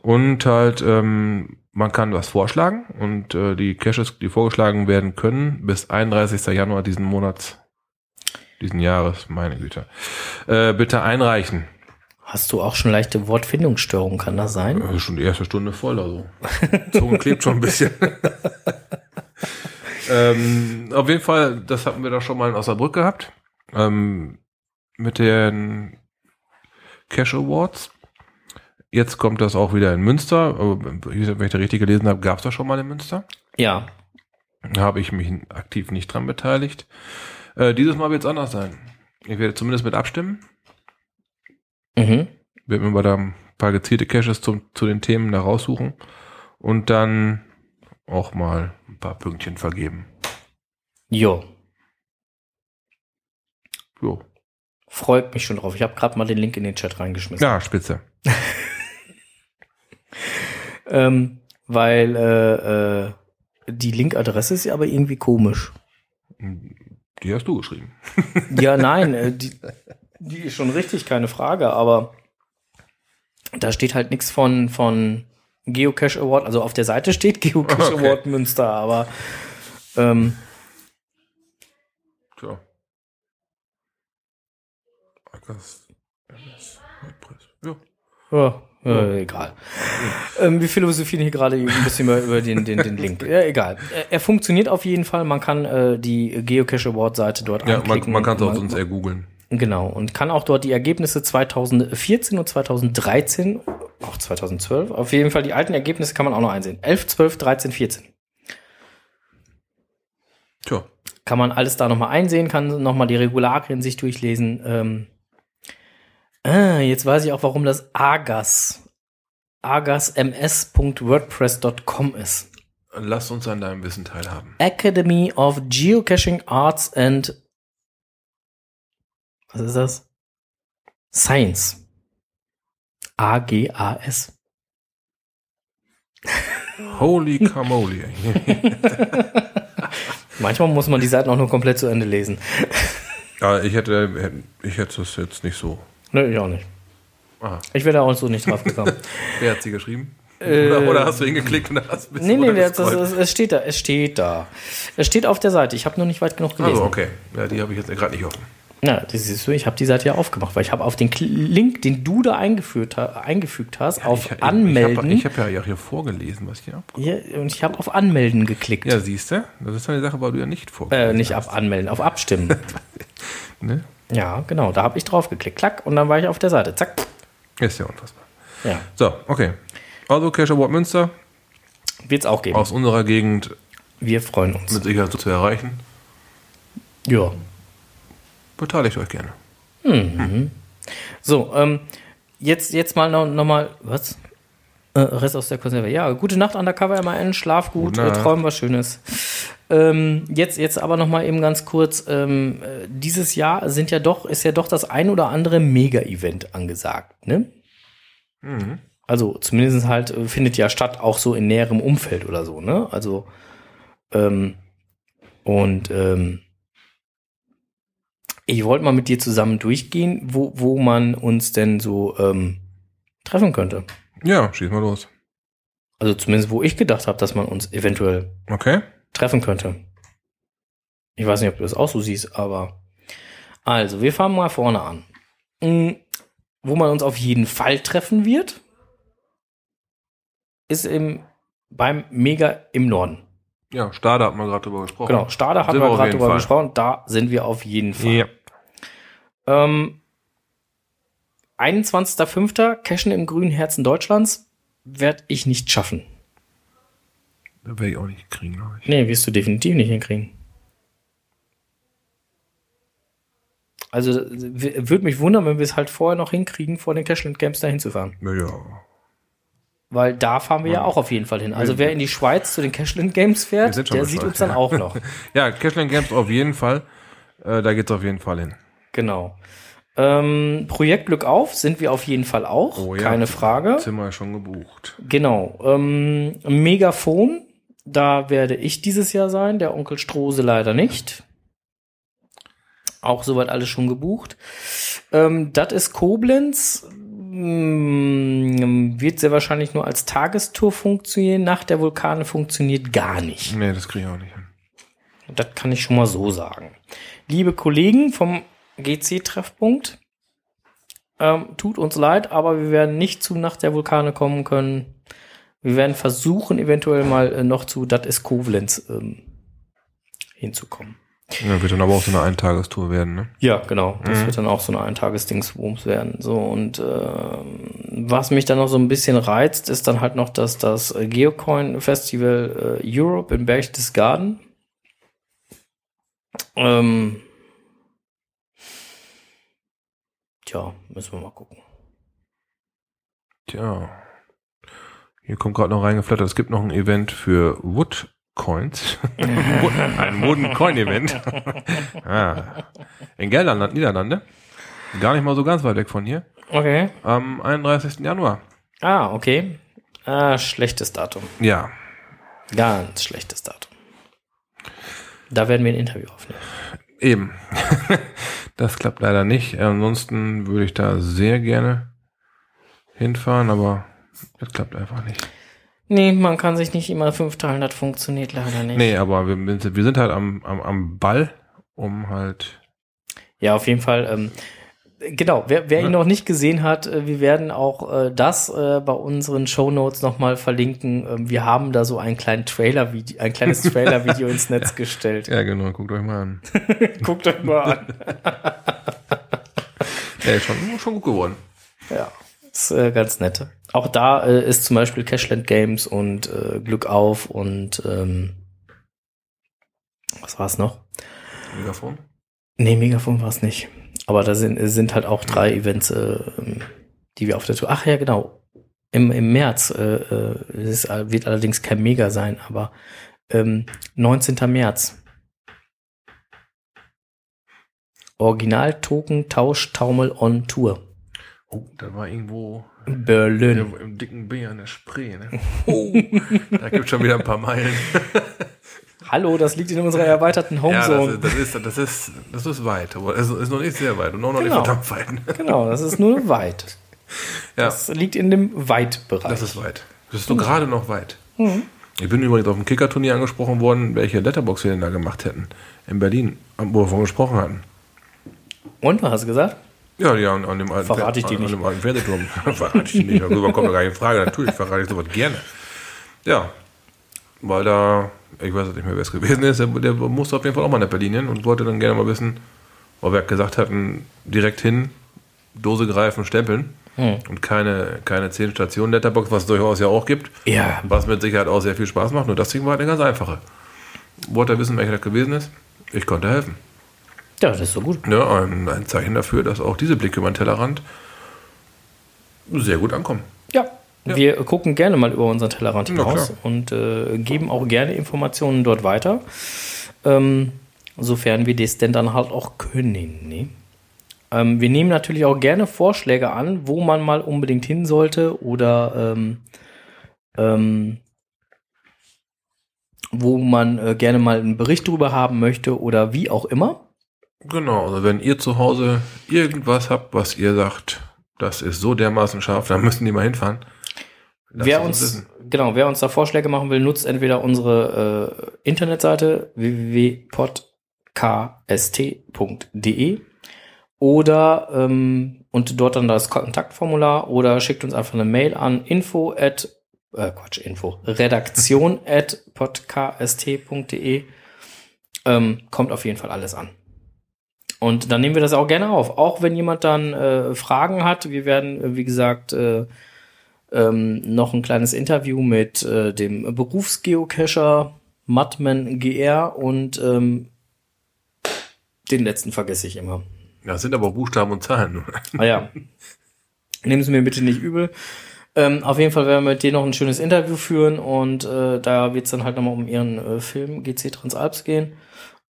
Und halt, ähm, man kann was vorschlagen und äh, die Caches, die vorgeschlagen werden können, bis 31. Januar diesen Monats, diesen Jahres, meine Güte, äh, bitte einreichen. Hast du auch schon leichte Wortfindungsstörungen, kann das sein? Äh, schon die erste Stunde voll, also. Zunge klebt schon ein bisschen. [LAUGHS] ähm, auf jeden Fall, das hatten wir doch schon mal in Osnabrück gehabt. Ähm, mit den Cash Awards. Jetzt kommt das auch wieder in Münster. Aber Wenn ich das richtig gelesen habe, gab es das schon mal in Münster. Ja. Da habe ich mich aktiv nicht dran beteiligt. Äh, dieses Mal wird es anders sein. Ich werde zumindest mit abstimmen. Mhm. Werde mir mal da ein paar gezielte Caches zum, zu den Themen da raussuchen und dann auch mal ein paar Pünktchen vergeben. Jo. Jo. Freut mich schon drauf. Ich habe gerade mal den Link in den Chat reingeschmissen. Ja, spitze. [LAUGHS] ähm, weil äh, äh, die Linkadresse ist ja aber irgendwie komisch. Die hast du geschrieben. Ja, nein, äh, die, [LAUGHS] die ist schon richtig, keine Frage, aber da steht halt nichts von, von Geocache Award. Also auf der Seite steht Geocache Okay. Award Münster, aber ähm, Tja. MS, WordPress. Ja. ja, äh, egal. Ähm, wir philosophieren hier gerade ein bisschen mal über den, den, den Link. Ja, egal. Er, er funktioniert auf jeden Fall. Man kann äh, die Geocache Award Seite dort Ja, man, anklicken. man kann es auch Man- sonst eher googeln. Genau, und kann auch dort die Ergebnisse 2014 und 2013, auch 2012, auf jeden Fall die alten Ergebnisse kann man auch noch einsehen. 11, 12, 13, 14. Tja. Kann man alles da nochmal einsehen, kann nochmal die Regularien sich durchlesen. Ähm, ah, jetzt weiß ich auch, warum das Agas, agasms.wordpress.com ist. Lass uns an deinem Wissen teilhaben. Academy of Geocaching Arts and was ist das? Science. A-G-A-S. [LAUGHS] Holy Camoli. [LAUGHS] Manchmal muss man die Seiten auch nur komplett zu Ende lesen. [LAUGHS] ja, ich hätte, ich hätte das jetzt nicht so. Nö, ich auch nicht. Aha. Ich wäre da auch so nicht drauf gekommen. Wer hat sie geschrieben? Äh, oder, oder hast du hingeklickt und hast ein bisschen nee, nee, das, das, es steht da, es steht da. Es steht auf der Seite. Ich habe nur nicht weit genug gelesen. Also, okay. Ja, die habe ich jetzt gerade nicht offen. Ja, das siehst du, ich habe die Seite ja aufgemacht, weil ich habe auf den Link, den du da eingeführt, eingefügt hast, auf ich, Anmelden. Ich habe hab ja hier vorgelesen, was ich hier ab. ja, und ich habe auf Anmelden geklickt. Ja, siehst du? Das ist eine Sache, weil du ja nicht vorgelesen Äh, nicht auf Anmelden, auf Abstimmen. [LAUGHS] Ne? ja, genau, da habe ich drauf geklickt. Klack, und dann war ich auf der Seite. Zack. Ist ja unfassbar. Ja, So, okay. Also Cash Award Münster wird's auch geben. aus unserer Gegend Wir freuen uns. mit Sicherheit so zu erreichen. Ja. Beteiligt euch gerne. So, ähm, jetzt, jetzt mal noch, noch mal, was? Äh, Rest aus der Konserve. Ja, gute Nacht, Undercover MAN, schlaf gut, äh, träum was Schönes. Ähm, jetzt, jetzt aber noch mal eben ganz kurz, ähm, äh, dieses Jahr sind ja doch, ist ja doch das ein oder andere Mega-Event angesagt, ne? Also zumindest halt äh, findet ja statt, auch so in näherem Umfeld oder so, ne? Also, ähm, und ähm, ich wollte mal mit dir zusammen durchgehen, wo, wo man uns denn so ähm, treffen könnte. Ja, schieß mal los. Also zumindest, wo ich gedacht habe, dass man uns eventuell Okay. treffen könnte. Ich weiß nicht, ob du das auch so siehst, aber also, wir fangen mal vorne an. Mm, Wo man uns auf jeden Fall treffen wird, ist im, beim Mega im Norden. Ja, Stade hat man gerade drüber gesprochen. Genau, Stade haben Sind wir wir auf gerade drüber Fall. gesprochen. Da sind wir auf jeden Fall. Ja. Ähm, 21.05. Cashen im grünen Herzen Deutschlands werde ich nicht schaffen. Da werde ich auch nicht kriegen, glaube ich. Nee, wirst du definitiv nicht hinkriegen. Also würde mich wundern, wenn wir es halt vorher noch hinkriegen, vor den Cashland Games da hinzufahren. Ja. Weil da fahren wir ja auch auf jeden Fall hin. Also wer in die Schweiz zu den Cashland Games fährt, der sieht uns dann ja. auch noch. [LAUGHS] Ja, Cashland Games auf jeden Fall. Äh, da geht's auf jeden Fall hin. Genau. Ähm, Projekt Glück auf sind wir auf jeden Fall auch. Oh ja. Keine Frage. Zimmer schon gebucht. Genau. Ähm, Megafon, da werde ich dieses Jahr sein, der Onkel Strose leider nicht. Auch soweit alles schon gebucht. Ähm, das ist Koblenz. Wird sehr wahrscheinlich nur als Tagestour funktionieren. Nach der Vulkane funktioniert gar nicht. Nee, das kriege ich auch nicht hin. Das kann ich schon mal so sagen. Liebe Kollegen vom GC-Treffpunkt, ähm, tut uns leid, aber wir werden nicht zu Nacht der Vulkane kommen können. Wir werden versuchen, eventuell mal äh, noch zu Das ist Koblenz ähm, hinzukommen. Ja, wird dann aber auch so eine Eintagestour werden, ne? Ja, genau. Das wird dann auch so eine Eintagesdingswurms werden. So, und ähm, was mich dann noch so ein bisschen reizt, ist dann halt noch das, das äh, Geocoin Festival äh, Europe in Berchtesgaden. Ähm, tja, müssen wir mal gucken. Tja. Hier kommt gerade noch reingeflattert. Es gibt noch ein Event für Wood Coins. Wood- ein Wooden Coin Event. [LAUGHS] ah. In Gelderland, Niederlande. Gar nicht mal so ganz weit weg von hier. Okay. Am 31. Januar. Ah, okay. Ah, schlechtes Datum. Ja. Ganz schlechtes Datum. Da werden wir ein Interview aufnehmen. Eben. [LAUGHS] das klappt leider nicht. Ansonsten würde ich da sehr gerne hinfahren, aber das klappt einfach nicht. Nee, man kann sich nicht immer fünf teilen, das funktioniert leider nicht. Nee, aber wir, wir sind halt am, am, am Ball, um halt. Ja, auf jeden Fall. Ähm, genau, wer, wer ihn noch nicht gesehen hat, äh, wir werden auch äh, das äh, bei unseren Shownotes nochmal verlinken. Ähm, wir haben da so einen kleinen Trailer, ein kleines [LAUGHS] Trailer-Video ins Netz gestellt. Ja, genau, guckt euch mal an. [LAUGHS] Guckt euch mal an. [LAUGHS] Ja, schon, schon gut geworden. Ja, ist äh, ganz nett. Auch da äh, ist zum Beispiel Cashland Games und äh, Glück auf und ähm, was war es noch? Megafon? Nee, Megafon war es nicht. Aber da sind, sind halt auch drei Events, äh, die wir auf der Tour. Ach ja, genau. Im, im März äh, äh, es ist, wird allerdings kein Mega sein, aber ähm, 19. März. Original Token Tausch Taumel on Tour. Oh, da war irgendwo Berlin. irgendwo im dicken B an der Spree, ne? [LAUGHS] Oh, da gibt schon wieder ein paar Meilen. [LAUGHS] Hallo, das liegt in unserer erweiterten Ja, Homezone. das ist, das ist, das ist, das ist weit, es ist noch nicht sehr weit und auch noch Genau. nicht verdammt weit. genau, das ist nur weit. Ja, Das liegt in dem Weitbereich. das ist weit. Das ist nur gerade noch weit. Ich bin übrigens auf dem Kicker-Turnier angesprochen worden, welche Letterbox wir denn da gemacht hätten. In Berlin, wo wir von gesprochen hatten. Und, was hast du gesagt? Ja, ja, an, dem alten, Verrate ich an, nicht. An dem alten Fernsehturm. [LAUGHS] verrate ich dir nicht. Darüber kommt gar nicht in Frage. Natürlich verrate ich sowas gerne. Ja, weil da, ich weiß nicht mehr, wer es gewesen ist, der, der musste auf jeden Fall auch mal nach Berlin hin und wollte dann gerne mal wissen, weil wir gesagt hatten, direkt hin, Dose greifen, stempeln. Hm. Und keine, keine 10 Stationen Letterbox, was es durchaus ja auch gibt. Ja. Was mit Sicherheit auch sehr viel Spaß macht. Nur das Ding war halt eine ganz einfache. Wollte er wissen, welcher das gewesen ist? Ich konnte helfen. Ja, das ist so gut. Ja, ein, ein Zeichen dafür, dass auch diese Blicke über den Tellerrand sehr gut ankommen. Ja. Wir gucken gerne mal über unseren Tellerrand Na hinaus und äh, geben auch gerne Informationen dort weiter. Ähm, sofern wir das denn dann halt auch können. Ne? Ähm, wir nehmen natürlich auch gerne Vorschläge an, wo man mal unbedingt hin sollte oder ähm, ähm, wo man äh, gerne mal einen Bericht drüber haben möchte oder wie auch immer. Genau, also wenn ihr zu Hause irgendwas habt, was ihr sagt, das ist so dermaßen scharf, dann müssen die mal hinfahren. Lasst wer uns, genau, wer uns da Vorschläge machen will, nutzt entweder unsere äh, Internetseite www.podkst.de oder ähm, und dort dann das Kontaktformular oder schickt uns einfach eine Mail an info at äh, Quatsch, Info, redaktion at podkst.de ähm, kommt auf jeden Fall alles an. Und dann nehmen wir das auch gerne auf. Auch wenn jemand dann äh, Fragen hat, wir werden, wie gesagt, äh, ähm, noch ein kleines Interview mit äh, dem Berufsgeocacher Matman GR und ähm, den letzten vergesse ich immer. Ja, sind aber Buchstaben und Zahlen. Ah ja. Nehmen Sie mir bitte nicht übel. Ähm, auf jeden Fall werden wir mit denen noch ein schönes Interview führen und äh, da wird es dann halt nochmal um ihren äh, Film GC Transalps gehen.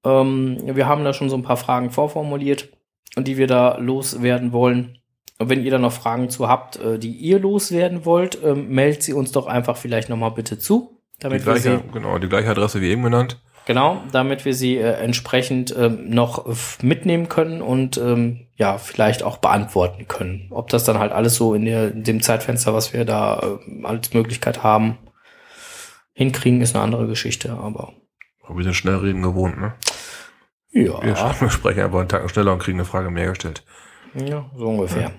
Ähm, wir haben da schon so ein paar Fragen vorformuliert, die wir da loswerden wollen. Und wenn ihr da noch Fragen zu habt, äh, die ihr loswerden wollt, ähm, meldet sie uns doch einfach vielleicht nochmal bitte zu. Die Damit wir sie gleiche, genau, die gleiche Adresse wie eben genannt. Genau, damit wir sie äh, entsprechend ähm, noch f- mitnehmen können und ähm, ja, vielleicht auch beantworten können. Ob das dann halt alles so in, der, in dem Zeitfenster, was wir da äh, als Möglichkeit haben, hinkriegen, ist eine andere Geschichte, aber Aber wir sind schnell reden gewohnt, ne? Ja, Wir sprechen einfach einen Tag schneller und kriegen eine Frage mehr gestellt. ja so ungefähr.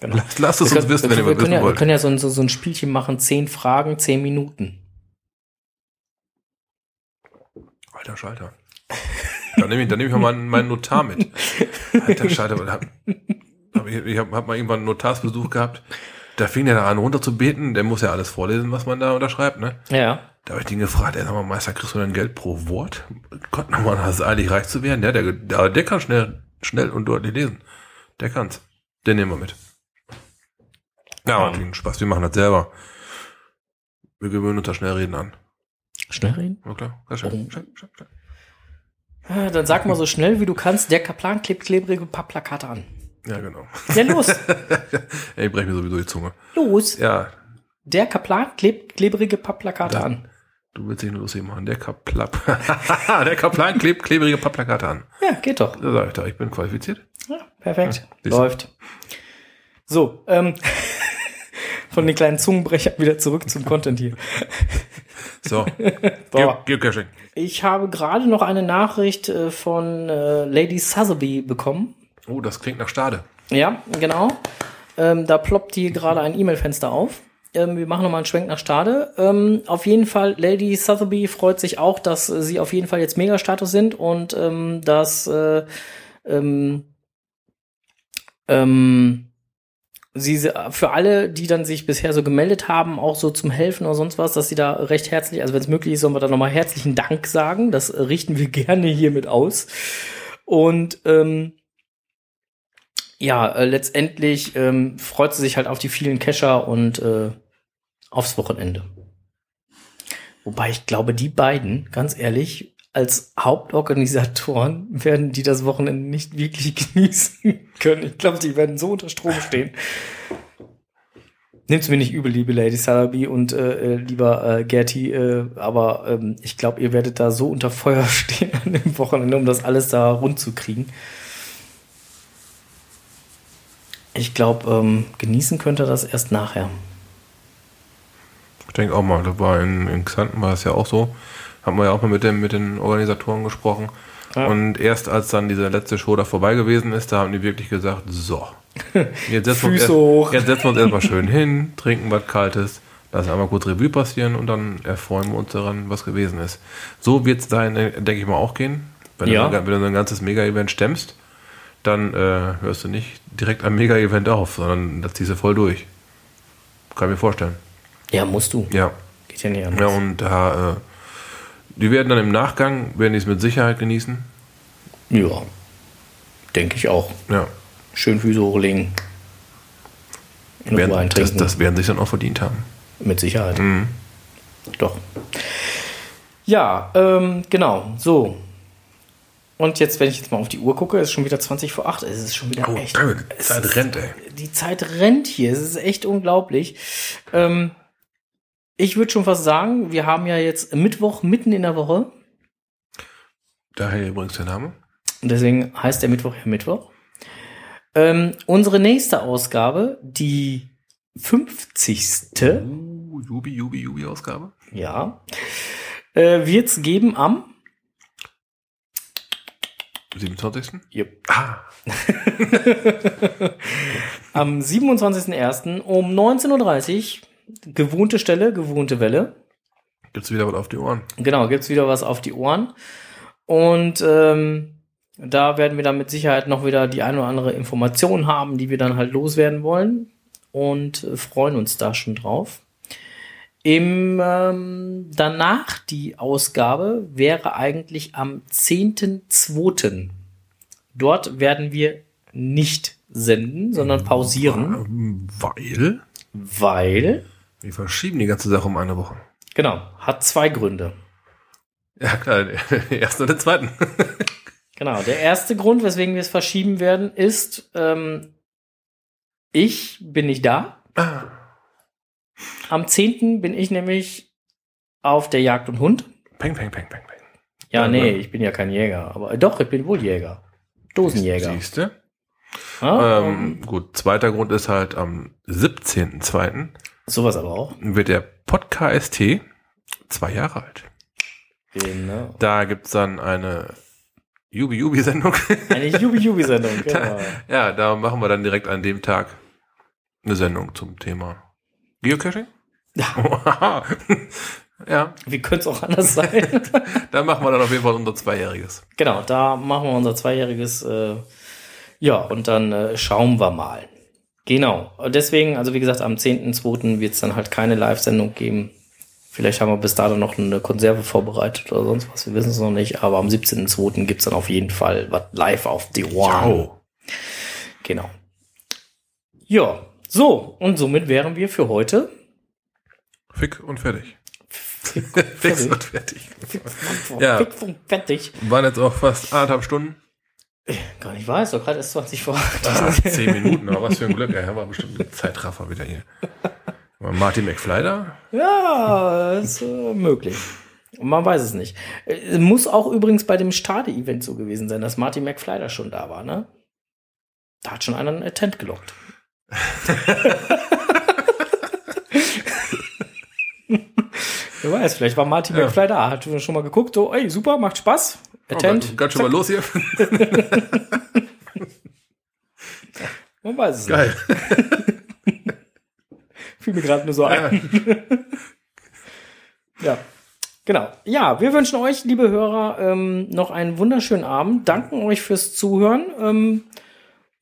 Genau. Lasst, lasst es Wir uns können, wissen, wenn ihr wir, wissen ja, wir wollt. können ja so, ein- so, ein Spielchen machen, zehn Fragen, zehn Minuten. Alter Schalter. Dann nehme ich, dann nehme ich mal meinen, meinen Notar mit. Alter Schalter. Hab, hab ich ich habe hab mal irgendwann einen Notarsbesuch gehabt. Da fing der da an runter zu beten. Der muss ja alles vorlesen, was man da unterschreibt, ne? Ja. Da habe ich den gefragt, ey, sag mal, Meister, kriegst du denn Geld pro Wort? Gott, nochmal, das ist eilig reich zu werden. Ja, der, der, der kann schnell, schnell und deutlich lesen. Der kann's. Den nehmen wir mit. Ja, Um. natürlich ein Spaß. Wir machen das selber. Wir gewöhnen uns das Schnellreden an. Schnell reden? Na klar, sehr schön. Oh. Schön, schön, schön. Ah, Dann sag mal so schnell wie du kannst, der Kaplan klebt klebrige ein paar Plakate an. Ja, genau. Ja, los, [LAUGHS] Ey, ich breche mir sowieso die Zunge. los. Ja, Der Kaplan klebt klebrige Pappplakate Da- an. Du willst dich nur lustig machen. Der Kaplap. [LAUGHS] der Kaplan klebt klebrige Pappplakate an. Ja, geht doch. Da sag ich doch, ich bin qualifiziert. Ja, perfekt. du. Läuft. So, ähm, [LAUGHS] von den kleinen Zungenbrechern wieder zurück zum Content hier. [LAUGHS] So, Geocaching. Ich habe gerade noch eine Nachricht äh, von äh, Lady Sotheby bekommen. Oh, das klingt nach Stade. Ja, genau. Ähm, da ploppt hier gerade ein E-Mail-Fenster auf. Ähm, wir machen nochmal einen Schwenk nach Stade. Ähm, auf jeden Fall, Lady Sotheby freut sich auch, dass äh, sie auf jeden Fall jetzt Megastatus sind und ähm, dass äh, ähm, ähm, sie für alle, die dann sich bisher so gemeldet haben, auch so zum Helfen oder sonst was, dass sie da recht herzlich, also wenn es möglich ist, sollen wir da nochmal herzlichen Dank sagen. Das richten wir [LAUGHS] gerne hiermit aus. Und ähm, ja, äh, letztendlich ähm, freut sie sich halt auf die vielen Kescher und äh, aufs Wochenende. Wobei ich glaube, die beiden, ganz ehrlich, als Hauptorganisatoren [LAUGHS] werden die das Wochenende nicht wirklich [LAUGHS] genießen können. Ich glaube, die werden so unter Strom stehen. Nimmt's mir nicht übel, liebe Lady Salaby und äh, äh, lieber äh, Gerti, äh, aber ähm, ich glaube, ihr werdet da so unter Feuer [LAUGHS] stehen an dem Wochenende, um das alles da rund zu kriegen. Ich glaube, ähm, genießen könnt ihr das erst nachher. Ich denke auch mal, da war in, in Xanten war es ja auch so. Haben wir ja auch mal mit, dem, mit den Organisatoren gesprochen. Ja. Und erst als dann diese letzte Show da vorbei gewesen ist, da haben die wirklich gesagt, so, [LAUGHS] jetzt setzen, wir, uns erst, hoch. jetzt setzen wir uns erstmal schön hin, trinken was Kaltes, lassen einmal kurz Revue passieren und dann erfreuen wir uns daran, was gewesen ist. So wird es sein, äh, denke ich mal, auch gehen. Wenn, Ja. du, wenn du so ein ganzes Mega-Event stemmst, dann äh, hörst du nicht direkt am Mega-Event auf, sondern das ziehst du voll durch. Kann ich mir vorstellen. Ja, musst du. Ja. Geht ja nicht anders. Ja, und da, äh, die werden dann im Nachgang, werden die es mit Sicherheit genießen. Ja, denke ich auch. Ja. Schön Füße hochlegen. Werden, das, das werden sich dann auch verdient haben. Mit Sicherheit. Mhm. Doch. Ja, ähm, genau. So. Und jetzt, wenn ich jetzt mal auf die Uhr gucke, ist schon wieder 20 vor 8. Es ist schon wieder Oh, echt. die Zeit rennt, ey. Die Zeit rennt hier. Es ist echt unglaublich. Ähm, ich würde schon fast sagen, wir haben ja jetzt Mittwoch mitten in der Woche. Daher übrigens der Name. Deswegen heißt der Mittwoch ja Mittwoch. Ähm, unsere nächste Ausgabe, die 50. Uh, Jubi, Jubi, Jubi-Ausgabe. Ja. Äh, wird es geben am 27. Yep. Ah, [LAUGHS] Am 27.01. um 19.30 Uhr. Gewohnte Stelle, gewohnte Welle. gibt's wieder was auf die Ohren. Genau, gibt's wieder was auf die Ohren. Und ähm, da werden wir dann mit Sicherheit noch wieder die eine oder andere Information haben, die wir dann halt loswerden wollen. Und äh, freuen uns da schon drauf. Im ähm, danach die Ausgabe wäre eigentlich am 10.2. Dort werden wir nicht senden, sondern pausieren, Weil weil, wir verschieben die ganze Sache um eine Woche. genau, hat zwei Gründe. Ja, klar, den [LAUGHS] ersten und den zweiten. [LAUGHS] Genau, der erste Grund, weswegen wir es verschieben werden, ist, ähm, ich bin nicht da. Ah, Am 10. bin ich nämlich auf der Jagd und Hund. peng, peng, peng, peng, peng. Ja, Ja, nee, ne? ich bin ja kein Jäger. Aber äh, doch, ich bin wohl Jäger. Dosenjäger. Siehste? Ja, Ähm, gut, zweiter Grund ist halt am 17.02. sowas aber auch. wird der Podcast zwei Jahre alt. Genau. Da gibt's dann eine Jubi-Jubi-Sendung. Eine Jubi-Jubi-Sendung, [LAUGHS] genau. ja, da machen wir dann direkt an dem Tag eine Sendung zum Thema Geocaching. Ja. [LAUGHS] ja, Wie könnte es auch anders sein? [LAUGHS] da machen wir dann auf jeden Fall unser Zweijähriges. genau, da machen wir unser zweijähriges, äh, ja, und dann äh, schauen wir mal. Genau. Und Deswegen, also wie gesagt, am 10.2. wird es dann halt keine Live-Sendung geben. Vielleicht haben wir bis dato noch eine Konserve vorbereitet oder sonst was, wir wissen es noch nicht, aber am 17.2. gibt es dann auf jeden Fall was live auf die. Ciao. Genau. Ja, so, und somit wären wir für heute Fick und fertig. [LAUGHS] Fix fertig. und fertig. Ja. Fix und fertig. Waren jetzt auch fast anderthalb Stunden. Gar nicht weiß, doch gerade erst 20 vor. Ah, zehn Minuten, aber was für ein Glück. Ja, war bestimmt ein Zeitraffer wieder hier. Martin McFly da? Ja, ist äh, möglich. Man weiß es nicht. Äh, muss auch übrigens bei dem Stade-Event so gewesen sein, dass Martin McFly da schon da war, ne? Da hat schon einer einen Attent gelockt. [LAUGHS] Wer weiß, vielleicht war Martin Ja. McFly da, hat schon mal geguckt, so, ey, super, macht Spaß. Attent. Oh, ganz schon mal los hier. [LAUGHS] Man weiß es Geil. nicht. [LAUGHS] Fiel mir gerade nur so ein. [LAUGHS] Ja. Genau. Ja, wir wünschen euch, liebe Hörer, ähm, noch einen wunderschönen Abend. Danken euch fürs Zuhören. Ähm,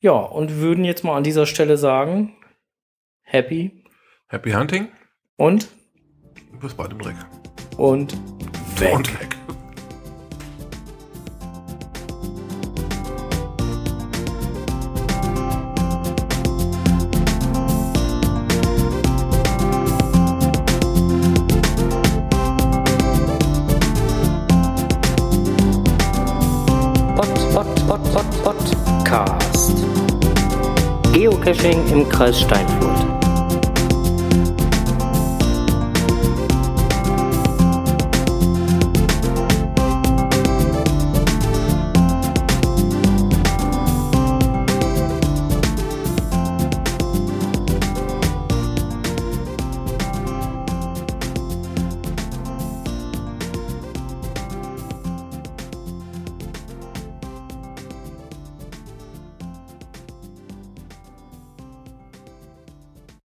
ja, und würden jetzt mal an dieser Stelle sagen, happy Happy Hunting. und, Bis bald im Dreck. und weg. Und weg. Pod, Pod, Pod, Pod, Podcast. Geocaching im Kreis Steinfurt.